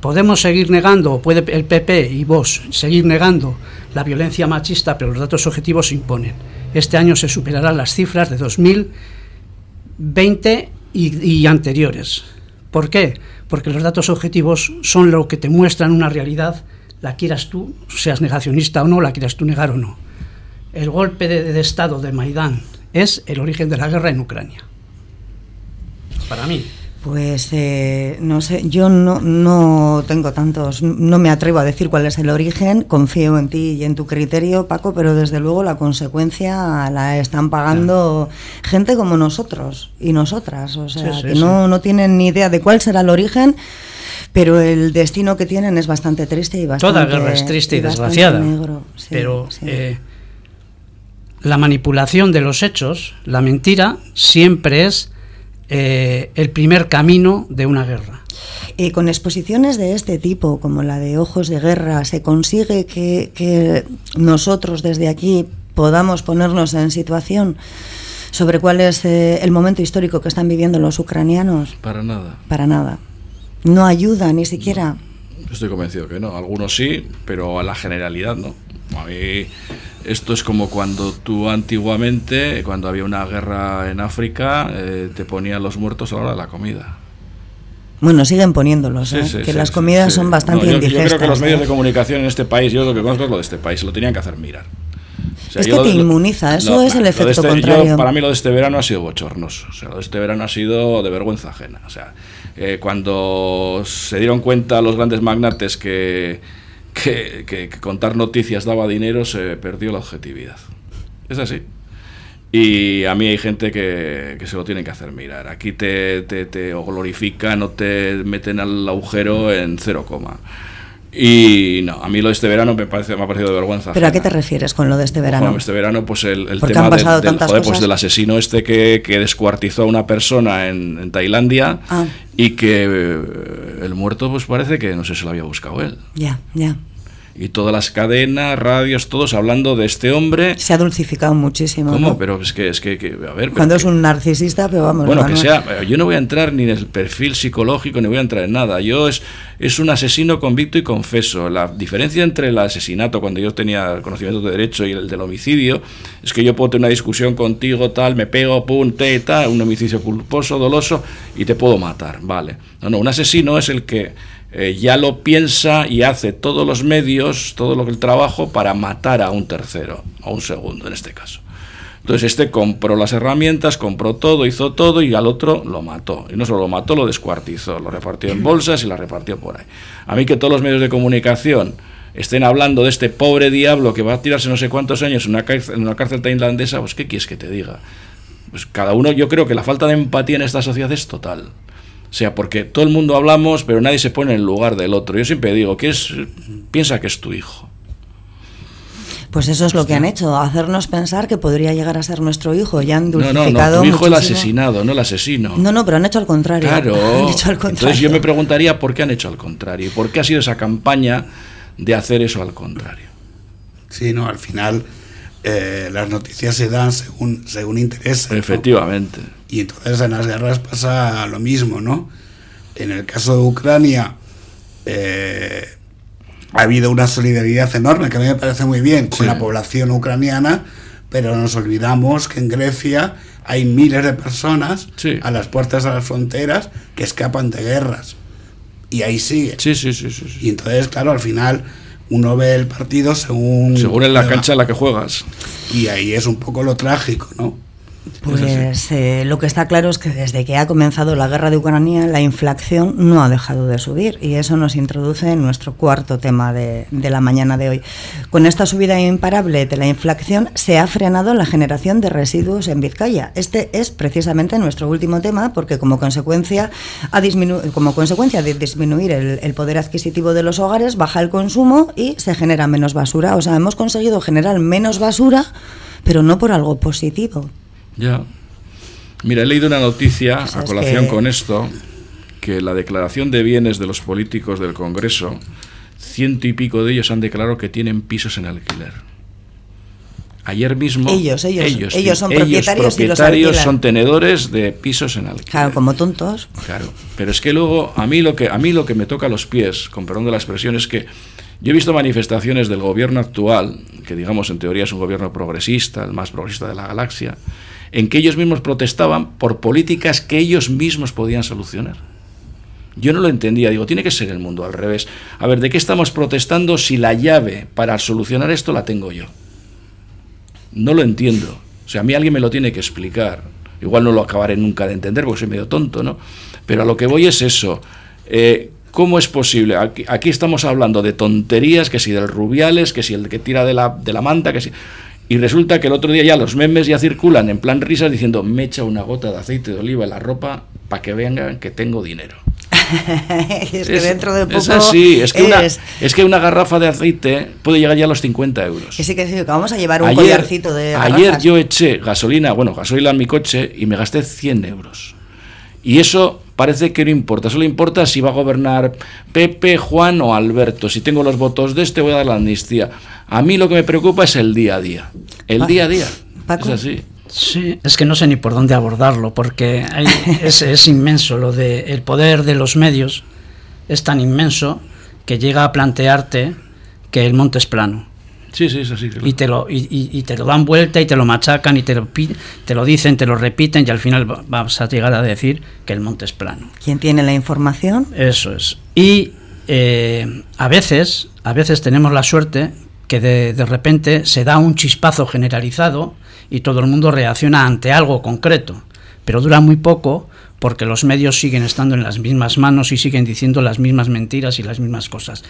Podemos seguir negando, o puede el PP y vos seguir negando la violencia machista, pero los datos objetivos se imponen. Este año se superarán las cifras de 2020 y, y anteriores. ¿Por qué? Porque los datos objetivos son lo que te muestran una realidad, la quieras tú, seas negacionista o no, la quieras tú negar o no. El golpe de, de Estado de Maidán es el origen de la guerra en Ucrania. Para mí. Pues eh, no sé, yo no, no tengo tantos, no me atrevo a decir cuál es el origen, confío en ti y en tu criterio, Paco, pero desde luego la consecuencia la están pagando gente como nosotros y nosotras, o sea, Sí, sí, que sí. no, no tienen ni idea de cuál será el origen, pero el destino que tienen es bastante triste y bastante Toda guerra es triste y, desgraciada. negro, sí, pero sí. eh, la manipulación de los hechos, la mentira, siempre es eh, el primer camino de una guerra. Y con exposiciones de este tipo, como la de Ojos de Guerra, se consigue que, que nosotros desde aquí podamos ponernos en situación sobre cuál es eh, el momento histórico que están viviendo los ucranianos. Para nada. Para nada. No ayuda ni siquiera. Estoy convencido que no. Algunos sí, pero a la generalidad no. A mí esto es como cuando tú antiguamente, cuando había una guerra en África, eh, te ponían los muertos a la hora de la comida. Bueno, siguen poniéndolos, Sí, ¿eh? sí, que sí, las comidas son bastante No, yo, yo indigestas. creo que los medios ¿eh? de comunicación en este país, yo lo que conozco es lo de este país, lo tenían que hacer mirar. O sea, Es yo que te lo- inmuniza, eso lo- es el efecto este- yo, contrario. para mí lo de este verano ha sido bochornoso. O sea, lo de este verano ha sido de vergüenza ajena. O sea, eh, cuando se dieron cuenta los grandes magnates que, que, que- que contar noticias daba dinero, se perdió la objetividad. Es así. Y a mí hay gente que, que se lo tiene que hacer mirar. Aquí te, te, te glorifican o te meten al agujero en cero coma. Y no, a mí lo de este verano me, parece, me ha parecido de vergüenza. ¿Pero a qué te refieres con lo de este verano? Ojo, este verano, pues el, el tema del, joder, pues del asesino este que, que descuartizó a una persona en, en Tailandia Ah. y que eh, el muerto pues parece que no sé si lo había buscado él. Ya, ya. Y todas las cadenas, radios, todos hablando de este hombre. Se ha dulcificado muchísimo. ¿Cómo? ¿no? Pero es que, es que, que- a ver... Cuando es un narcisista, pero vamos. bueno, que sea, yo no voy a entrar ni en el perfil psicológico, ni voy a entrar en nada. Yo es, es un asesino convicto y confeso. La diferencia entre el asesinato, cuando yo tenía conocimiento de derecho, y el del homicidio, es que yo puedo tener una discusión contigo, tal, me pego, pum, te, tal, un homicidio culposo, doloso, y te puedo matar, vale. No, no, un asesino es el que eh, ya lo piensa y hace todos los medios, todo lo que el trabajo para matar a un tercero, a un segundo en este caso. Entonces este compró las herramientas, compró todo, hizo todo y al otro lo mató. Y no solo lo mató, lo descuartizó, lo repartió en bolsas y la repartió por ahí. A mí que todos los medios de comunicación estén hablando de este pobre diablo que va a tirarse no sé cuántos años en una cárcel, en una cárcel tailandesa, pues ¿qué quieres que te diga? Pues cada uno, yo creo que la falta de empatía en esta sociedad es total. O sea, porque todo el mundo hablamos, pero nadie se pone en el lugar del otro. Yo siempre digo, que es, piensa que es tu hijo. Pues eso es lo que han hecho, hacernos pensar que podría llegar a ser nuestro hijo. Ya han No, no, dulcificado no, tu hijo el asesinado, no el asesino. No, no, pero han hecho al contrario. Claro. [LAUGHS] Han hecho al contrario. Entonces yo me preguntaría por qué han hecho al contrario. ¿Por qué ha sido esa campaña de hacer eso al contrario? Sí, no, al final eh, las noticias se dan según, según interés. ¿no? Efectivamente. Y entonces en las guerras pasa lo mismo, ¿no? En el caso de Ucrania eh, ha habido una solidaridad enorme que a mí me parece muy bien con Sí. la población ucraniana, pero nos olvidamos que en Grecia hay miles de personas Sí. a las puertas de las fronteras que escapan de guerras. Y ahí sigue. Sí, sí, sí, sí. sí. Y entonces, claro, al final uno ve el partido según... Según en la cancha en la que juegas. Y ahí es un poco lo trágico, ¿no? Pues eh, lo que está claro es que desde que ha comenzado la guerra de Ucrania, la inflación no ha dejado de subir y eso nos introduce en nuestro cuarto tema de, de la mañana de hoy. Con esta subida imparable de la inflación se ha frenado la generación de residuos en Vizcaya. Este es precisamente nuestro último tema porque como consecuencia, ha disminu- como consecuencia de disminuir el, el poder adquisitivo de los hogares, baja el consumo y se genera menos basura. O sea, hemos conseguido generar menos basura, pero no por algo positivo. Ya. Mira, he leído una noticia a colación que- con esto, que la declaración de bienes de los políticos del Congreso, ciento y pico de ellos han declarado que tienen pisos en alquiler. Ayer mismo Ellos, ellos, ellos, ellos son ellos propietarios y los propietarios son tenedores de pisos en alquiler. Claro, como tontos. Claro, pero es que luego a mí lo que a mí lo que me toca los pies, con perdón de la expresión, es que yo he visto manifestaciones del gobierno actual, que digamos en teoría es un gobierno progresista, el más progresista de la galaxia, en que ellos mismos protestaban por políticas que ellos mismos podían solucionar. Yo no lo entendía, digo, tiene que ser el mundo al revés. A ver, ¿de qué estamos protestando si la llave para solucionar esto la tengo yo? No lo entiendo. O sea, a mí alguien me lo tiene que explicar. Igual no lo acabaré nunca de entender porque soy medio tonto, ¿no? Pero a lo que voy es eso. Eh, ¿Cómo es posible? Aquí, aquí estamos hablando de tonterías, que si del Rubiales, que si el que tira de la, de la manta, que si... Y resulta que el otro día ya los memes ya circulan en plan risas diciendo, me echa una gota de aceite de oliva en la ropa para que vean que tengo dinero. [LAUGHS] es que dentro de poco. es así, es que, Una, es- es que una garrafa de aceite puede llegar ya a los 50 euros. que sí, que sí, que vamos a llevar un Ayer, collarcito de. ayer yo eché gasolina, bueno, gasolina en mi coche y me gasté 100 euros. Y eso parece que no importa, solo importa si va a gobernar Pepe, Juan o Alberto. Si tengo los votos de este, voy a dar la amnistía. A mí lo que me preocupa es el día a día. El día a día. Es así. Sí, es que no sé ni por dónde abordarlo, porque [LAUGHS] es, es, inmenso lo de el poder de los medios es tan inmenso que llega a plantearte que el monte es plano. Sí, sí, sí. Y, te lo, y, te lo dan vuelta y te lo machacan y te lo, te lo dicen, te lo repiten y al final vas a llegar a decir que el monte es plano. ¿Quién tiene la información? Eso es. Y eh, a veces, a veces tenemos la suerte que de, de repente se da un chispazo generalizado y todo el mundo reacciona ante algo concreto, pero dura muy poco porque los medios siguen estando en las mismas manos y siguen diciendo las mismas mentiras y las mismas cosas.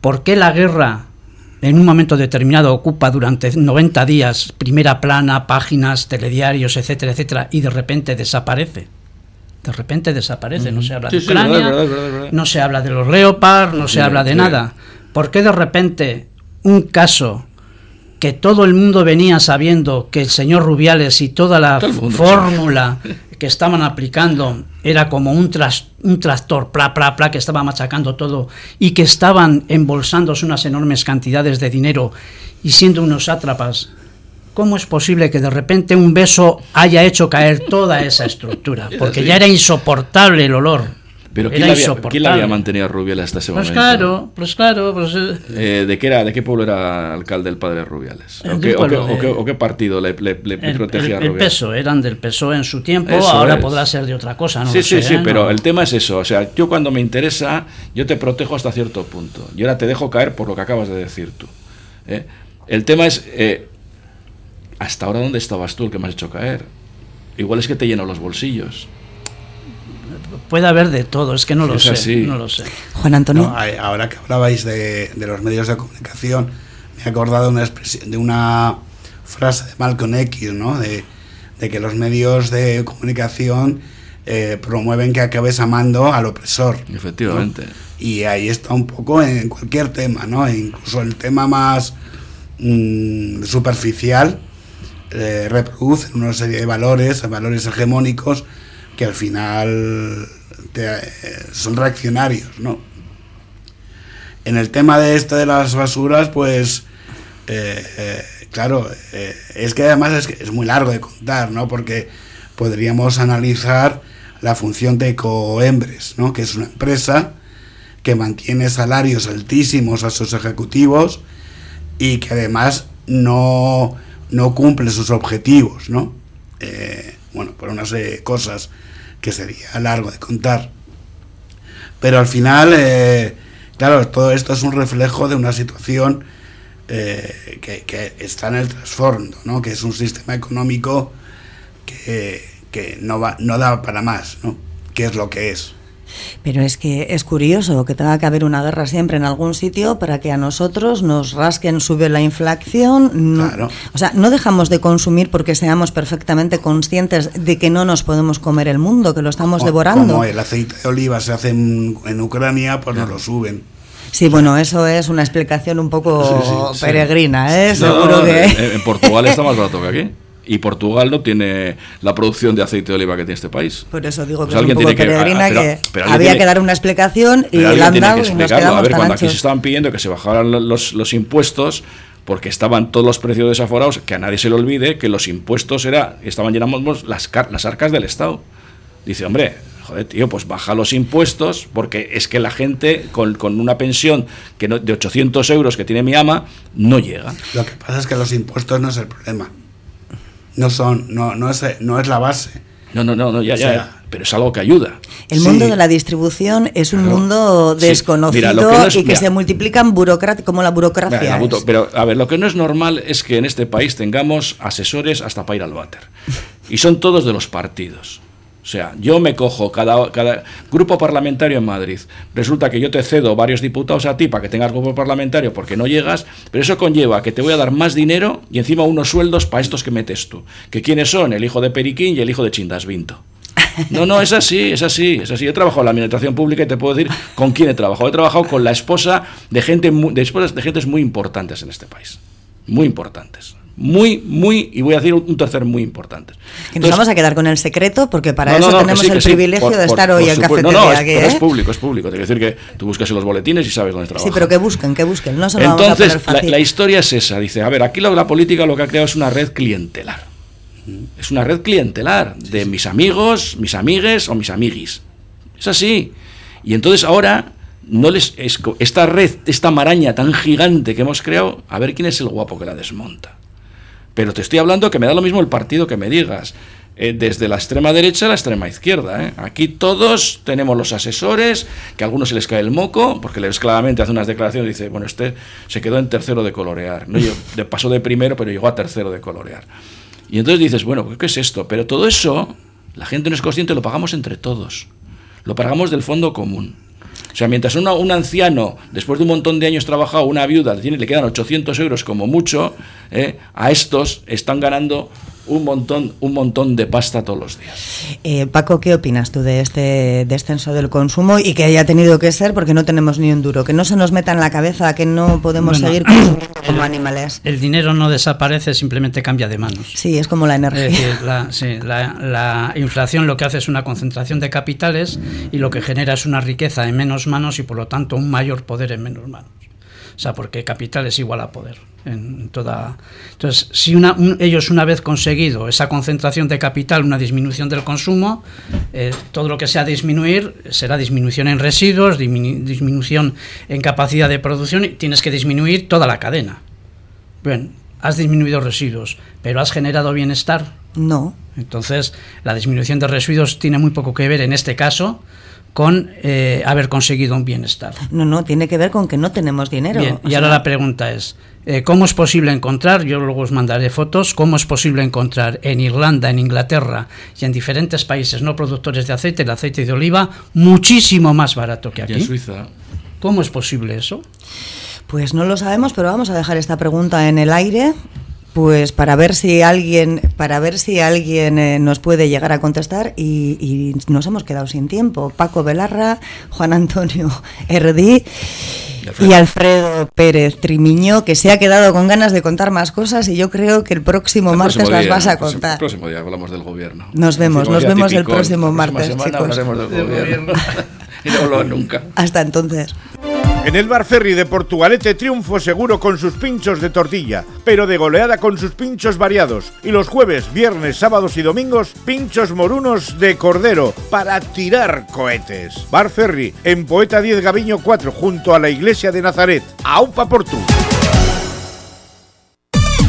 ¿Por qué la guerra en un momento determinado ocupa durante 90 días primera plana, páginas, telediarios, etcétera, etcétera, y de repente desaparece? De repente desaparece, no se habla de Ucrania, no se habla de los Leopard, no se habla de nada. ¿Por qué de repente un caso que todo el mundo venía sabiendo que el señor Rubiales y toda la fórmula [LAUGHS] que estaban aplicando era como un, un tractor, pla, pla, pla, que estaba machacando todo y que estaban embolsándose unas enormes cantidades de dinero y siendo unos sátrapas. ¿Cómo es posible que de repente un beso haya hecho caer toda esa estructura? [LAUGHS] Porque ya era insoportable el olor. Pero ¿quién, la había, ¿quién había, mantenido a Rubiales hasta ese pues momento? Claro, pues claro, pues eh. Eh, ¿de, qué era, ¿De qué pueblo era alcalde el padre Rubiales? ¿O qué, o, qué, partido le, le, protegía a Rubiales? El peso, eran del peso en su tiempo, ahora podrá ser de otra cosa. No sí, sí, sí, pero el tema es eso. O sea, yo cuando me interesa, yo te protejo hasta cierto punto. Y ahora te dejo caer por lo que acabas de decir tú. ¿eh? El tema es, ¿hasta ahora dónde estabas tú el que me has hecho caer? Igual es que te lleno los bolsillos puede haber de todo, es que no lo sé. No lo sé. Juan Antonio. ahora que hablabais de, los medios de comunicación, me he acordado de una, expresión, de una frase de Malcolm X, ¿no? De, que los medios de comunicación eh, promueven que acabes amando al opresor. Efectivamente. Y ahí está un poco en cualquier tema, ¿no? E incluso el tema más mm, superficial eh, reproduce una serie de valores, valores hegemónicos que al final eh, son reaccionarios, ¿no? En el tema de esto de las basuras, pues, eh, eh, claro, es que además es, es, muy largo de contar, ¿no? Porque podríamos analizar la función de Ecoembres, ¿no? Que es una empresa que mantiene salarios altísimos a sus ejecutivos y que además no, no cumple sus objetivos, ¿no? bueno, por una serie de cosas que sería largo de contar. Pero al final, eh, claro, todo esto es un reflejo de una situación eh, que, está en el trasfondo, ¿no? que es un sistema económico que, no, va, no da para más, ¿no? que es lo que es. Pero es que es curioso que tenga que haber una guerra siempre en algún sitio para que a nosotros nos rasquen, sube la inflación. O sea, no dejamos de consumir porque seamos perfectamente conscientes de que no nos podemos comer el mundo, que lo estamos devorando. Como el aceite de oliva se hace en, Ucrania, pues nos lo suben. Sí, bueno, eso es una explicación un poco peregrina, ¿eh? Seguro que... En Portugal está más barato que aquí y Portugal no tiene la producción de aceite de oliva que tiene este país. Por eso digo que es un poco peregrina que, había que dar una explicación y la han dado y nos A ver, cuando aquí se estaban pidiendo que se bajaran los, los impuestos porque estaban todos los precios desaforados, que a nadie se le olvide que los impuestos era estaban llenando las, las arcas del Estado. Dice, hombre, joder, tío, pues baja los impuestos, porque es que la gente con, con una pensión que no, de 800 euros que tiene mi ama no llega. Lo que pasa es que los impuestos no es el problema no son, no, no, es, no es la base. No, no, no, ya, ya, pero es algo que ayuda. El mundo de la distribución es un mundo desconocido y que se multiplican como la burocracia. pero, a ver, lo que no es normal es que en este país tengamos asesores hasta para ir al váter. Y son todos de los partidos. O sea, yo me cojo cada, grupo parlamentario en Madrid. Resulta que yo te cedo varios diputados a ti para que tengas grupo parlamentario porque no llegas, pero eso conlleva que te voy a dar más dinero y encima unos sueldos para estos que metes tú. ¿Que quiénes son? El hijo de Periquín y el hijo de Chindas Vinto. No, no, es así, es así, es así. Yo he trabajado en la administración pública y te puedo decir con quién he trabajado. He trabajado con la esposa de gente de esposas de muy importantes en este país. Muy importantes muy, muy, y voy a decir un tercer muy importante. Que nos vamos a quedar con el secreto porque para eso tenemos el privilegio de estar hoy en cafetería. No, no, es, es ¿eh? público, es público. Te decir que tú buscas en los boletines y sabes dónde trabajas. Sí, pero que busquen, que busquen. No se Entonces, vamos a poner fácil. La, la, historia es esa. Dice, a ver, aquí la, la política lo que ha creado es una red clientelar. Es una red clientelar de mis amigos, mis amigues o mis amiguis. Es así. Y entonces ahora no les esta red, esta maraña tan gigante que hemos creado, a ver quién es el guapo que la desmonta. Pero te estoy hablando que me da lo mismo el partido que me digas. Eh, desde la extrema derecha a la extrema izquierda. ¿eh? Aquí todos tenemos los asesores, que a algunos se les cae el moco, porque les claramente hace unas declaraciones y dice, bueno, este se quedó en tercero de colorear. No, de, pasó de primero, pero llegó a tercero de colorear. Y entonces dices, bueno, ¿qué es esto? Pero todo eso, la gente no es consciente, lo pagamos entre todos. Lo pagamos del fondo común. O sea, mientras un anciano, después de un montón de años trabajado, una viuda, le quedan 800 euros como mucho, ¿eh? a estos están ganando un montón, un montón de pasta todos los días. Eh, Paco, ¿qué opinas tú de este descenso del consumo y que haya tenido que ser porque no tenemos ni un duro? Que no se nos meta en la cabeza que no podemos seguir consumiendo como animales. El dinero no desaparece, simplemente cambia de manos. Sí, es como la energía. la, sí, la, inflación lo que hace es una concentración de capitales y lo que genera es una riqueza en menos manos y por lo tanto un mayor poder en menos manos. O sea, porque capital es igual a poder. En toda... Entonces, si una, ellos una vez conseguido esa concentración de capital, una disminución del consumo, eh, todo lo que sea disminuir será disminución en residuos, disminución en capacidad de producción y tienes que disminuir toda la cadena. Bien, has disminuido residuos, pero has generado bienestar. No. Entonces, la disminución de residuos tiene muy poco que ver en este caso con eh, haber conseguido un bienestar. No, no, tiene que ver con que no tenemos dinero. Bien, y ahora la pregunta es, eh, ¿cómo es posible encontrar, yo luego os mandaré fotos, cómo es posible encontrar en Irlanda, en Inglaterra y en diferentes países no productores de aceite, el aceite de oliva, muchísimo más barato que aquí? en Suiza. ¿Cómo es posible eso? Pues no lo sabemos, pero vamos a dejar esta pregunta en el aire pues para ver si alguien, para ver si alguien eh, nos puede llegar a contestar y, nos hemos quedado sin tiempo. Paco Belarra, Juan Antonio [LAUGHS] Erdí y Alfredo Pérez Trimiño, que se ha quedado con ganas de contar más cosas y yo creo que el próximo martes las vas a contar. El próximo día hablamos del gobierno. Nos vemos, nos vemos el próximo martes, chicos. del gobierno. [LAUGHS] y no nunca. Hasta entonces. En el Bar Ferry de Portugalete triunfo seguro con sus pinchos de tortilla, pero de goleada con sus pinchos variados. Y los jueves, viernes, sábados y domingos, pinchos morunos de cordero para tirar cohetes. Bar Ferry, en Poeta 10 Gaviño 4, junto a la iglesia de Nazaret. ¡Aupa Portu!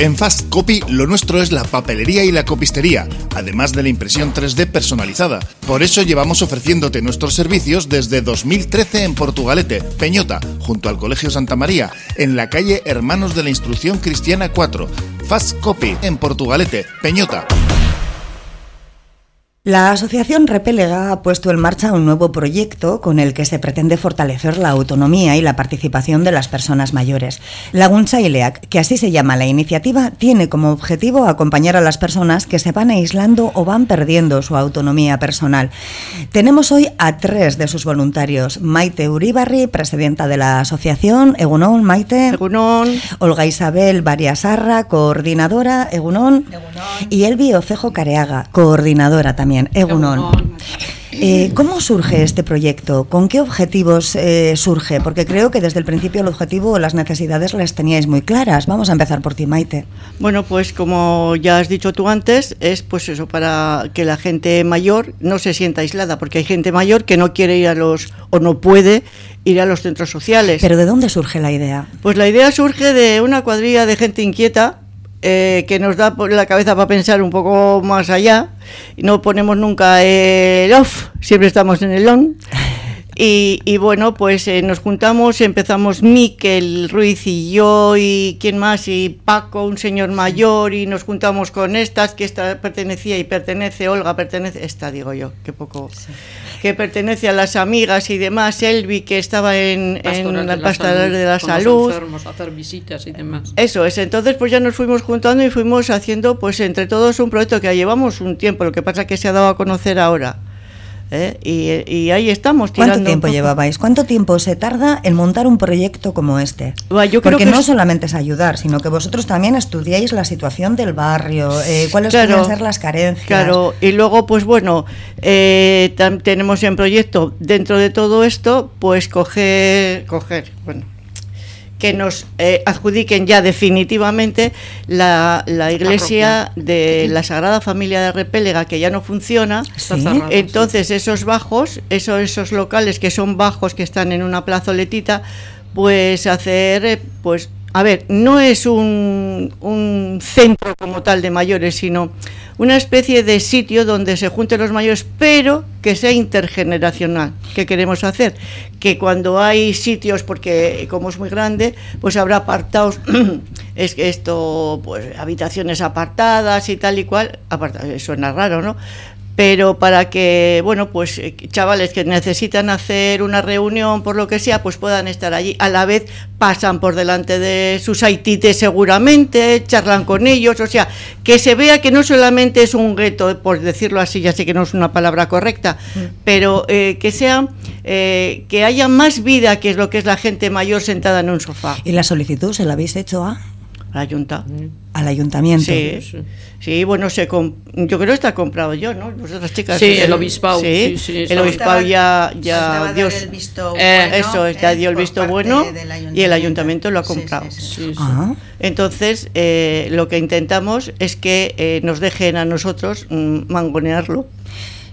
En Fast Copy lo nuestro es la papelería y la copistería, además de la impresión 3D personalizada. Por eso llevamos ofreciéndote nuestros servicios desde 2013 en Portugalete, Peñota, junto al Colegio Santa María, en la calle Hermanos de la Instrucción Cristiana 4. Fast Copy en Portugalete, Peñota. La asociación Repelega ha puesto en marcha un nuevo proyecto con el que se pretende fortalecer la autonomía y la participación de las personas mayores. Laguncha Ileac, que así se llama la iniciativa, tiene como objetivo acompañar a las personas que se van aislando o van perdiendo su autonomía personal. Tenemos hoy a tres de sus voluntarios. Maite Uribarri, presidenta de la asociación, Egunon, Maite. Egunon. Olga Isabel Bariasarra, coordinadora, Egunon. Y Elvi Ocejo Careaga, coordinadora también. Egunon. Eh, ¿Cómo surge este proyecto? ¿Con qué objetivos eh, surge? Porque creo que desde el principio el objetivo o las necesidades las teníais muy claras. Vamos a empezar por ti, Maite. Bueno, pues como ya has dicho tú antes, es pues eso, para que la gente mayor no se sienta aislada, porque hay gente mayor que no quiere ir a los, o no puede ir a los centros sociales. ¿Pero de dónde surge la idea? Pues la idea surge de una cuadrilla de gente inquieta eh, que nos da por la cabeza para pensar un poco más allá. No ponemos nunca el off, siempre estamos en el on. Y, bueno, pues eh, nos juntamos, empezamos Miquel Ruiz y yo y quién más, y Paco, un señor mayor, y nos juntamos con estas, que esta pertenecía y pertenece, Olga pertenece, esta digo yo, que poco, que pertenece a las amigas y demás, Elvi, que estaba en, en la pastoral de la salud. hacer visitas y demás. Eso es, entonces pues ya nos fuimos juntando y fuimos haciendo pues entre todos un proyecto que ya llevamos un tiempo, lo que pasa que se ha dado a conocer ahora. ¿Eh? Y, ahí estamos tirando ¿Cuánto tiempo llevabais? ¿Cuánto tiempo se tarda en montar un proyecto como este? Porque no solamente es ayudar, sino que vosotros también estudiáis la situación del barrio, eh, cuáles pueden ser las carencias. Claro, y luego, pues bueno, eh, tenemos en proyecto, dentro de todo esto, pues coger, coger, bueno, que nos eh, adjudiquen ya definitivamente la, la iglesia de la Sagrada Familia de Repélega, que ya no funciona. Entonces, esos bajos, esos, esos locales que son bajos, que están en una plazoletita, pues hacer eh, pues a ver, no es un, un, centro como tal de mayores, sino una especie de sitio donde se junten los mayores, pero que sea intergeneracional. ¿Qué queremos hacer? Que cuando hay sitios, porque como es muy grande, pues habrá apartados, [CLEARS THROAT] es que esto, pues habitaciones apartadas y tal y cual, suena raro, ¿no? Pero para que, bueno, pues eh, chavales que necesitan hacer una reunión por lo que sea, pues puedan estar allí. A la vez pasan por delante de sus haitites seguramente, charlan con ellos, o sea, que se vea que no solamente es un gueto, por decirlo así, ya sé que no es una palabra correcta, mm. pero eh, que sea, eh, que haya más vida que es lo que es la gente mayor sentada en un sofá. ¿Y la solicitud se la habéis hecho a? La Junta. Al ayuntamiento. Sí, sí. bueno, se yo creo que está comprado yo, ¿no? Vosotras chicas. Sí, el obispado. Sí, el obispado ya, ya Dios, eh, eso, ya dio el visto bueno y el ayuntamiento lo ha comprado. Ah. Entonces, eh, lo que intentamos es que eh, nos dejen a nosotros mm, mangonearlo.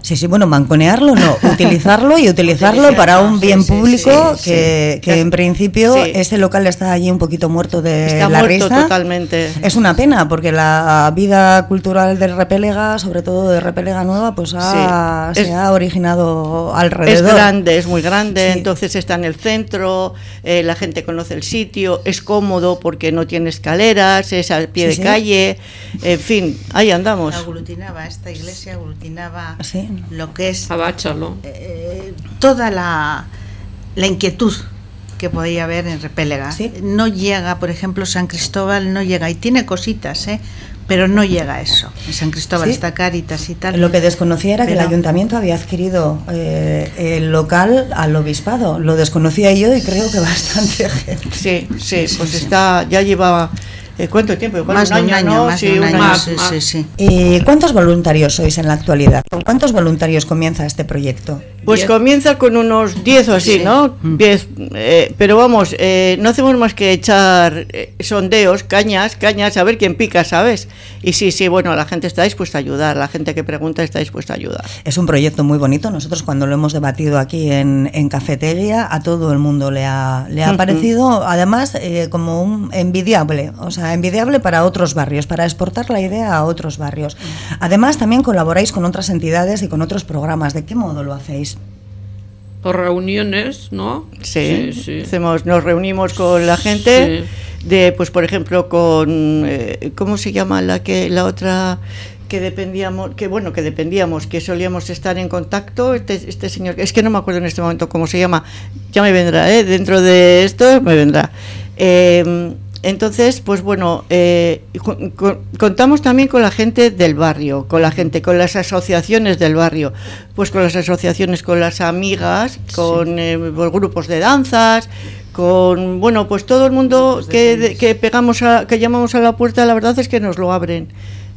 Sí, sí, bueno, manconearlo no, [LAUGHS] utilizarlo y utilizarlo para un bien público que, en principio ese local está allí un poquito muerto de está la muerto totalmente. Es una pena porque la vida cultural del Repelega, sobre todo de Repelega Nueva, pues ha, se ha originado alrededor. Es grande, es muy grande, entonces está en el centro, eh, la gente conoce el sitio, es cómodo porque no tiene escaleras, es al pie de calle, en fin, ahí andamos. Aglutinaba, esta iglesia aglutinaba lo que es eh, toda la, la, inquietud que podía haber en Repélega. No llega, por ejemplo, San Cristóbal no llega, y tiene cositas, ¿eh? pero no llega a eso. En San Cristóbal está Caritas y tal. Lo que desconocía era que el ayuntamiento había adquirido eh, el local al obispado. Lo desconocía yo y creo que [LAUGHS] bastante gente. Sí, sí, pues está, ya llevaba eh, ¿Cuánto tiempo? Más un año, más de un año, sí, sí, ¿Y cuántos voluntarios sois en la actualidad? ¿Con cuántos voluntarios comienza este proyecto? Pues comienza con unos 10 o así, ¿no? 10, mm. eh, pero vamos, eh, no hacemos más que echar sondeos, cañas, cañas, a ver quién pica, ¿sabes? Y sí, sí, bueno, la gente está dispuesta a ayudar, la gente que pregunta está dispuesta a ayudar. Es un proyecto muy bonito, nosotros cuando lo hemos debatido aquí en, en Cafetería, a todo el mundo le ha, le ha parecido, además, como un envidiable, o sea, envidiable para otros barrios, para exportar la idea a otros barrios. Además, también colaboráis con otras entidades y con otros programas. ¿De qué modo lo hacéis? Por reuniones, ¿no? Sí, Hacemos, nos reunimos con la gente, de, pues por ejemplo, con, eh, ¿cómo se llama la que la otra? que dependíamos, que bueno, que dependíamos, que solíamos estar en contacto, este, este señor, es que no me acuerdo en este momento cómo se llama, ya me vendrá, ¿eh? dentro de esto me vendrá. Eh, entonces, pues bueno, eh, contamos también con la gente del barrio, con la gente, con las asociaciones del barrio, pues con las asociaciones, con las amigas, con eh, grupos de danzas, con bueno, pues todo el mundo que, que, pegamos, a, que llamamos a la puerta, la verdad es que nos lo abren.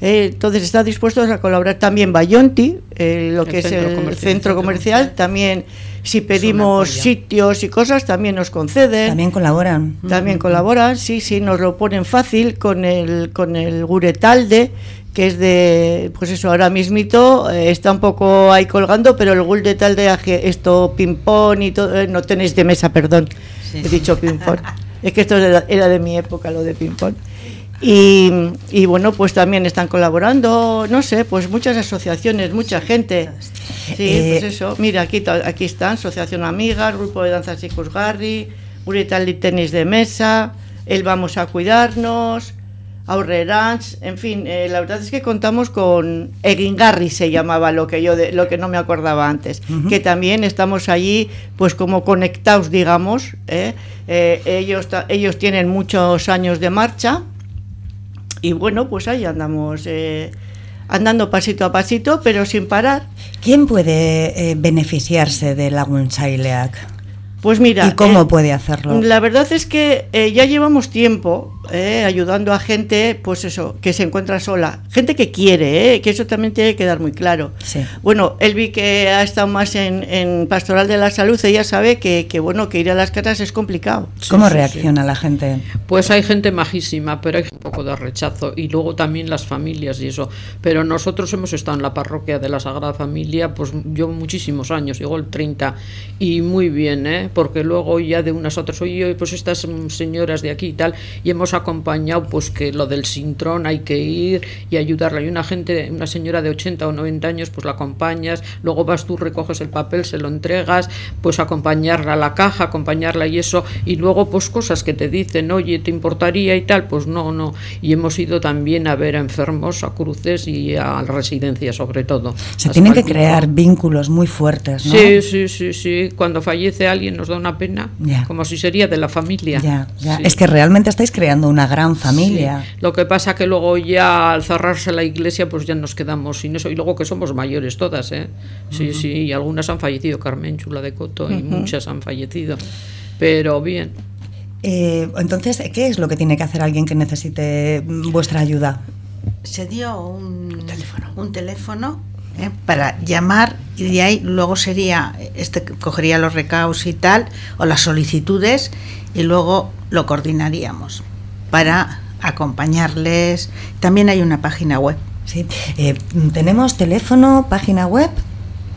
Eh, entonces está dispuesto a colaborar. También Bayonti, lo que es el centro comercial, también si pedimos sitios y cosas, también nos conceden. También colaboran. También colaboran, sí, sí, nos lo ponen fácil con el, con el Guretalde, que es de, pues eso, ahora mismito eh, está un poco ahí colgando, pero el gul de tal de aje- esto ping-pong y todo, eh, no tenéis de mesa, perdón, Sí. he dicho ping-pong. [LAUGHS] es que esto era, era de mi época, lo de ping-pong. Y, y bueno, pues también están colaborando, no sé, pues muchas asociaciones, mucha gente. Sí, Eh, pues eso. Mira, aquí, aquí están, Asociación Amigas, Grupo de Danzas y Garri, Urital y Tenis de Mesa, El Vamos a Cuidarnos, Aurrerans, en fin, eh, la verdad es que contamos con Egingarri se llamaba lo que yo de- lo que no me acordaba antes, que también estamos allí pues como conectados, digamos, ¿eh? Eh, ellos ellos tienen muchos años de marcha y bueno, pues ahí andamos eh, andando pasito a pasito, pero sin parar. ¿Quién puede eh, beneficiarse del Laguntzaileak? Pues mira, ¿Y cómo eh, puede hacerlo? La verdad es que eh, ya llevamos tiempo eh, ayudando a gente, pues eso, que se encuentra sola, gente que quiere, eh, que eso también tiene que quedar muy claro. Sí. Bueno, Elvi que ha estado más en, en Pastoral de la Salud, ella sabe que, que, bueno que ir a las casas es complicado. ¿Cómo reacciona la gente? Pues hay gente majísima, pero hay un poco de rechazo. Y luego también las familias y eso. Pero nosotros hemos estado en la parroquia de la Sagrada Familia, pues yo muchísimos años, igual 30. Y muy bien, ¿eh? Porque luego ya de unas a otras, oye, pues estas señoras de aquí y tal, y hemos acompañado, pues que lo del sintrón hay que ir y ayudarla. Y una gente, una señora de 80 o 90 años, pues la acompañas, luego vas tú, recoges el papel, se lo entregas, pues acompañarla a la caja, acompañarla y eso, y luego pues cosas que te dicen, oye, ¿te importaría y tal? Pues no, no. Y hemos ido también a ver a enfermos, a cruces y a residencias sobre todo. Se tienen que crear vínculos muy fuertes, ¿no? Sí, sí, sí, sí. Cuando fallece alguien nos da una pena, Ya. como si sería de la familia. Ya, ya. Sí. Es que realmente estáis creando una gran familia. Sí. Lo que pasa que luego ya al cerrarse la iglesia pues ya nos quedamos sin eso y luego que somos mayores todas, ¿eh? Sí, sí, y algunas han fallecido, Carmen Chula de Coto y muchas han fallecido. Pero bien. Eh, entonces, ¿qué es lo que tiene que hacer alguien que necesite vuestra ayuda? se dio un un teléfono, ¿eh? para llamar y de ahí luego sería este cogería los recaos y tal o las solicitudes y luego lo coordinaríamos para acompañarles. También hay una página web. Sí. Eh, tenemos teléfono, página web,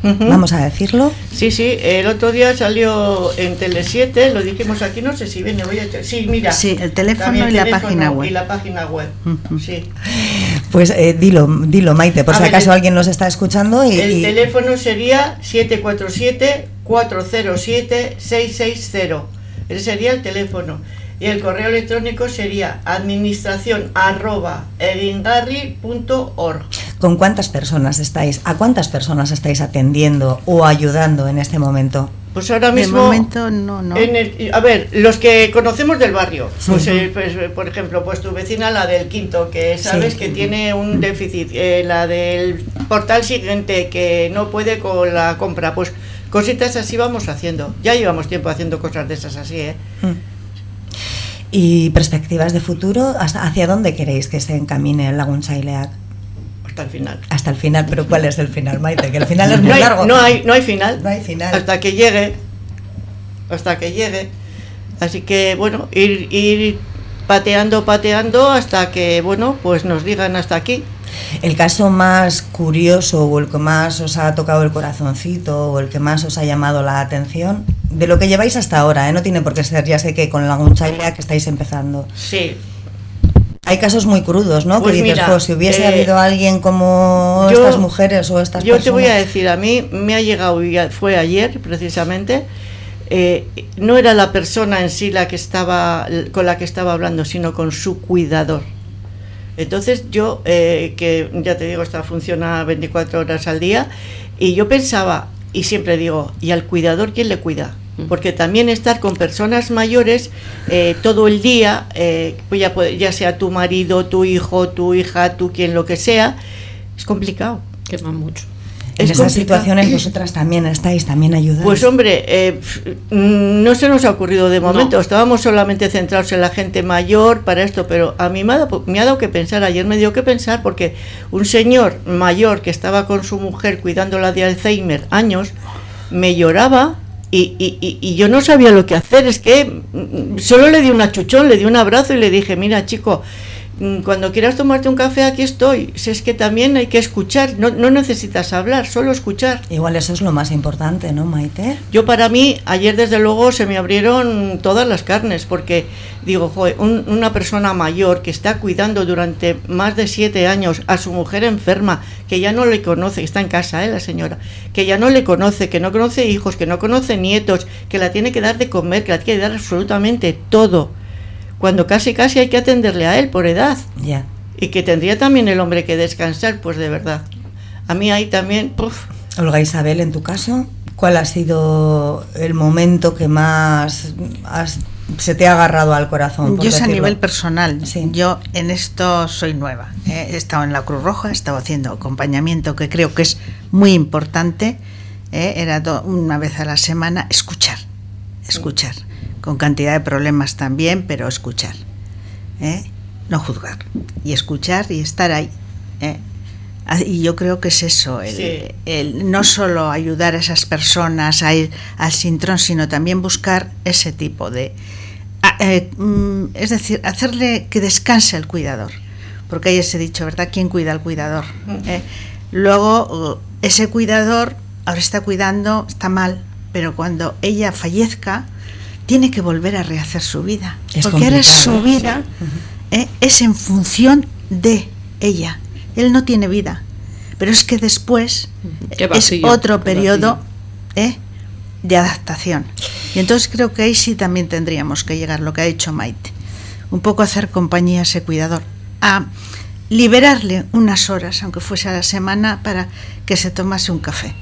vamos a decirlo. Sí, sí, el otro día salió en Tele 7, lo dijimos aquí, no sé si viene, voy a... Sí, mira. Sí, el teléfono y la teléfono página web. Y la página web, sí. Pues eh, dilo, dilo, Maite, por A si ver, acaso el- alguien nos está escuchando y, El y- teléfono sería 747-407-660. Ese sería el teléfono. Y el correo electrónico sería administración arroba egingarri.org. ¿con cuántas personas estáis? ¿A cuántas personas estáis atendiendo o ayudando en este momento? Pues ahora De mismo. momento no, no. en el- a ver, los que conocemos del barrio, pues, Sí. eh, pues, eh, por ejemplo, pues tu vecina, la del quinto, que sabes Sí. que tiene un déficit, eh, la del portal siguiente, que no puede con la compra, pues cositas así vamos haciendo. Ya llevamos tiempo haciendo cosas de esas así, ¿eh? ¿Y perspectivas de futuro? ¿Hasta ¿Hacia dónde queréis que se encamine el Laguntzaileak? Hasta el final. Hasta el final, pero ¿cuál es el final, Maite? Que el final es muy no, hay, largo. no, hay, no hay final. No hay final. Hasta que llegue. Hasta que llegue. Así que, bueno, ir, ir pateando, pateando hasta que, bueno, pues nos digan hasta aquí. El caso más curioso o el que más os ha tocado el corazoncito o el que más os ha llamado la atención de lo que lleváis hasta ahora, ¿eh? no tiene por qué ser, ya sé que con la Gunchailea que estáis empezando. Sí. Hay casos muy crudos, ¿no? Pues que dices, mira, "Jo, si hubiese eh, habido alguien como yo- estas mujeres o estas Yo personas. te voy a decir, a mí me ha llegado, fue ayer precisamente, eh, no era la persona en sí la que estaba, con la que estaba hablando, sino con su cuidador. Entonces yo, eh, que ya te digo, esta funciona 24 horas al día, y yo pensaba, y siempre digo, ¿y al cuidador quién le cuida? Porque también estar con personas mayores eh, todo el día, eh, pues ya, puede- ya sea tu marido, tu hijo, tu hija, tú quien lo que sea, es complicado. Quema mucho. En es esas complicado. situaciones vosotras también estáis, también ayudáis. Pues hombre, eh, mm, no se nos ha ocurrido de momento. Estábamos solamente centrados en la gente mayor para esto, pero a mí me ha, dado, me ha dado que pensar. Ayer me dio que pensar porque un señor mayor que estaba con su mujer cuidándola de Alzheimer años me lloraba. Y, y- y- yo no sabía lo que hacer, es que mm, solo le di un achuchón, le di un abrazo y le dije, mira chico, mm, cuando quieras tomarte un café, aquí estoy. Si es que también hay que escuchar, no, no, necesitas hablar, solo escuchar. Igual eso es lo más importante, ¿no, Maite? Yo para mí, ayer desde luego se me abrieron todas las carnes, porque digo, joder, una persona mayor que está cuidando durante más de siete años a su mujer enferma, que ya no le conoce, está en casa, ¿eh, la señora, que ya no le conoce, que no conoce hijos, que no conoce nietos, que la tiene que dar de comer, que la tiene que dar absolutamente todo cuando casi casi hay que atenderle a él por edad. Ya. Y que tendría también el hombre que descansar, pues de verdad. A mí ahí también, puf. Olga Isabel, en tu caso, ¿cuál ha sido el momento que más se te ha agarrado al corazón? Yo es a nivel personal. Yo en esto soy nueva. ¿eh? He estado en la Cruz Roja, he estado haciendo acompañamiento que creo que es muy importante. ¿eh? Era una vez a la semana escuchar, escuchar con cantidad de problemas también, pero escuchar, ¿eh? no juzgar, y escuchar y estar ahí. ¿eh? Ah, y yo creo que es eso, el, no solo ayudar a esas personas a ir al sintrón, sino también buscar ese tipo de... Eh, mm, es decir, hacerle que descanse el cuidador, porque hay ese dicho, ¿verdad? ¿Quién cuida al cuidador? Luego, ese cuidador ahora está cuidando, está mal, pero cuando ella fallezca, tiene que volver a rehacer su vida. porque ahora su vida ¿eh? es en función de ella. Él no tiene vida. Pero es que después es otro periodo ¿eh? de adaptación. Y entonces creo que ahí sí también tendríamos que llegar, lo que ha dicho Maite. Un poco hacer compañía a ese cuidador. A liberarle unas horas, aunque fuese a la semana, para que se tomase un café.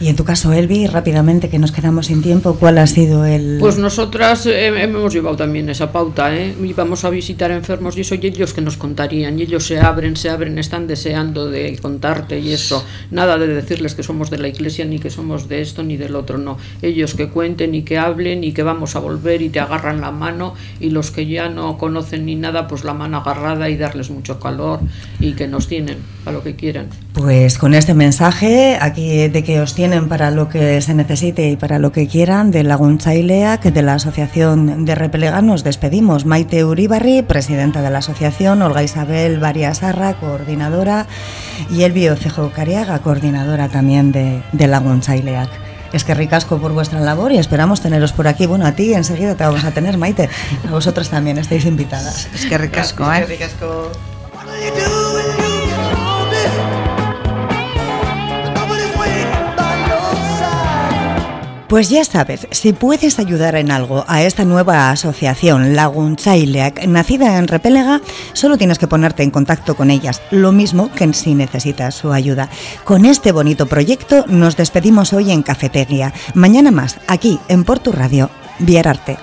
Y en tu caso, Elvi, rápidamente que nos quedamos sin tiempo, ¿cuál ha sido el...? Pues nosotras eh, hemos llevado también esa pauta, ¿eh? Íbamos a visitar enfermos y eso, y ellos que nos contarían, y ellos se abren, se abren, están deseando de contarte y eso, nada de decirles que somos de la iglesia, ni que somos de esto, ni del otro, no. Ellos que cuenten y que hablen y que vamos a volver y te agarran la mano, y los que ya no conocen ni nada, pues la mano agarrada y darles mucho calor y que nos tienen a lo que quieran. Pues con este mensaje aquí de que os tienen para lo que se necesite y para lo que quieran de Lagunchailea, que de la Asociación de Repelega nos despedimos. Maite Uribarri, presidenta de la asociación, Olga Isabel Variasarra, coordinadora, y Elvio Cejo Cariaga, coordinadora también de, de Lagunchaileac. Es que ricasco por vuestra labor y esperamos teneros por aquí. Bueno, a ti enseguida te vamos a tener, Maite. A vosotros también estáis invitadas. Es que ricasco, ¿eh? Es que ricasco. Pues ya sabes, si puedes ayudar en algo a esta nueva asociación, Lagunchaileac, nacida en Repelega, solo tienes que ponerte en contacto con ellas, lo mismo que si necesitas su ayuda. Con este bonito proyecto nos despedimos hoy en Cafetería. Mañana más, aquí en Portu Radio, Vierarte.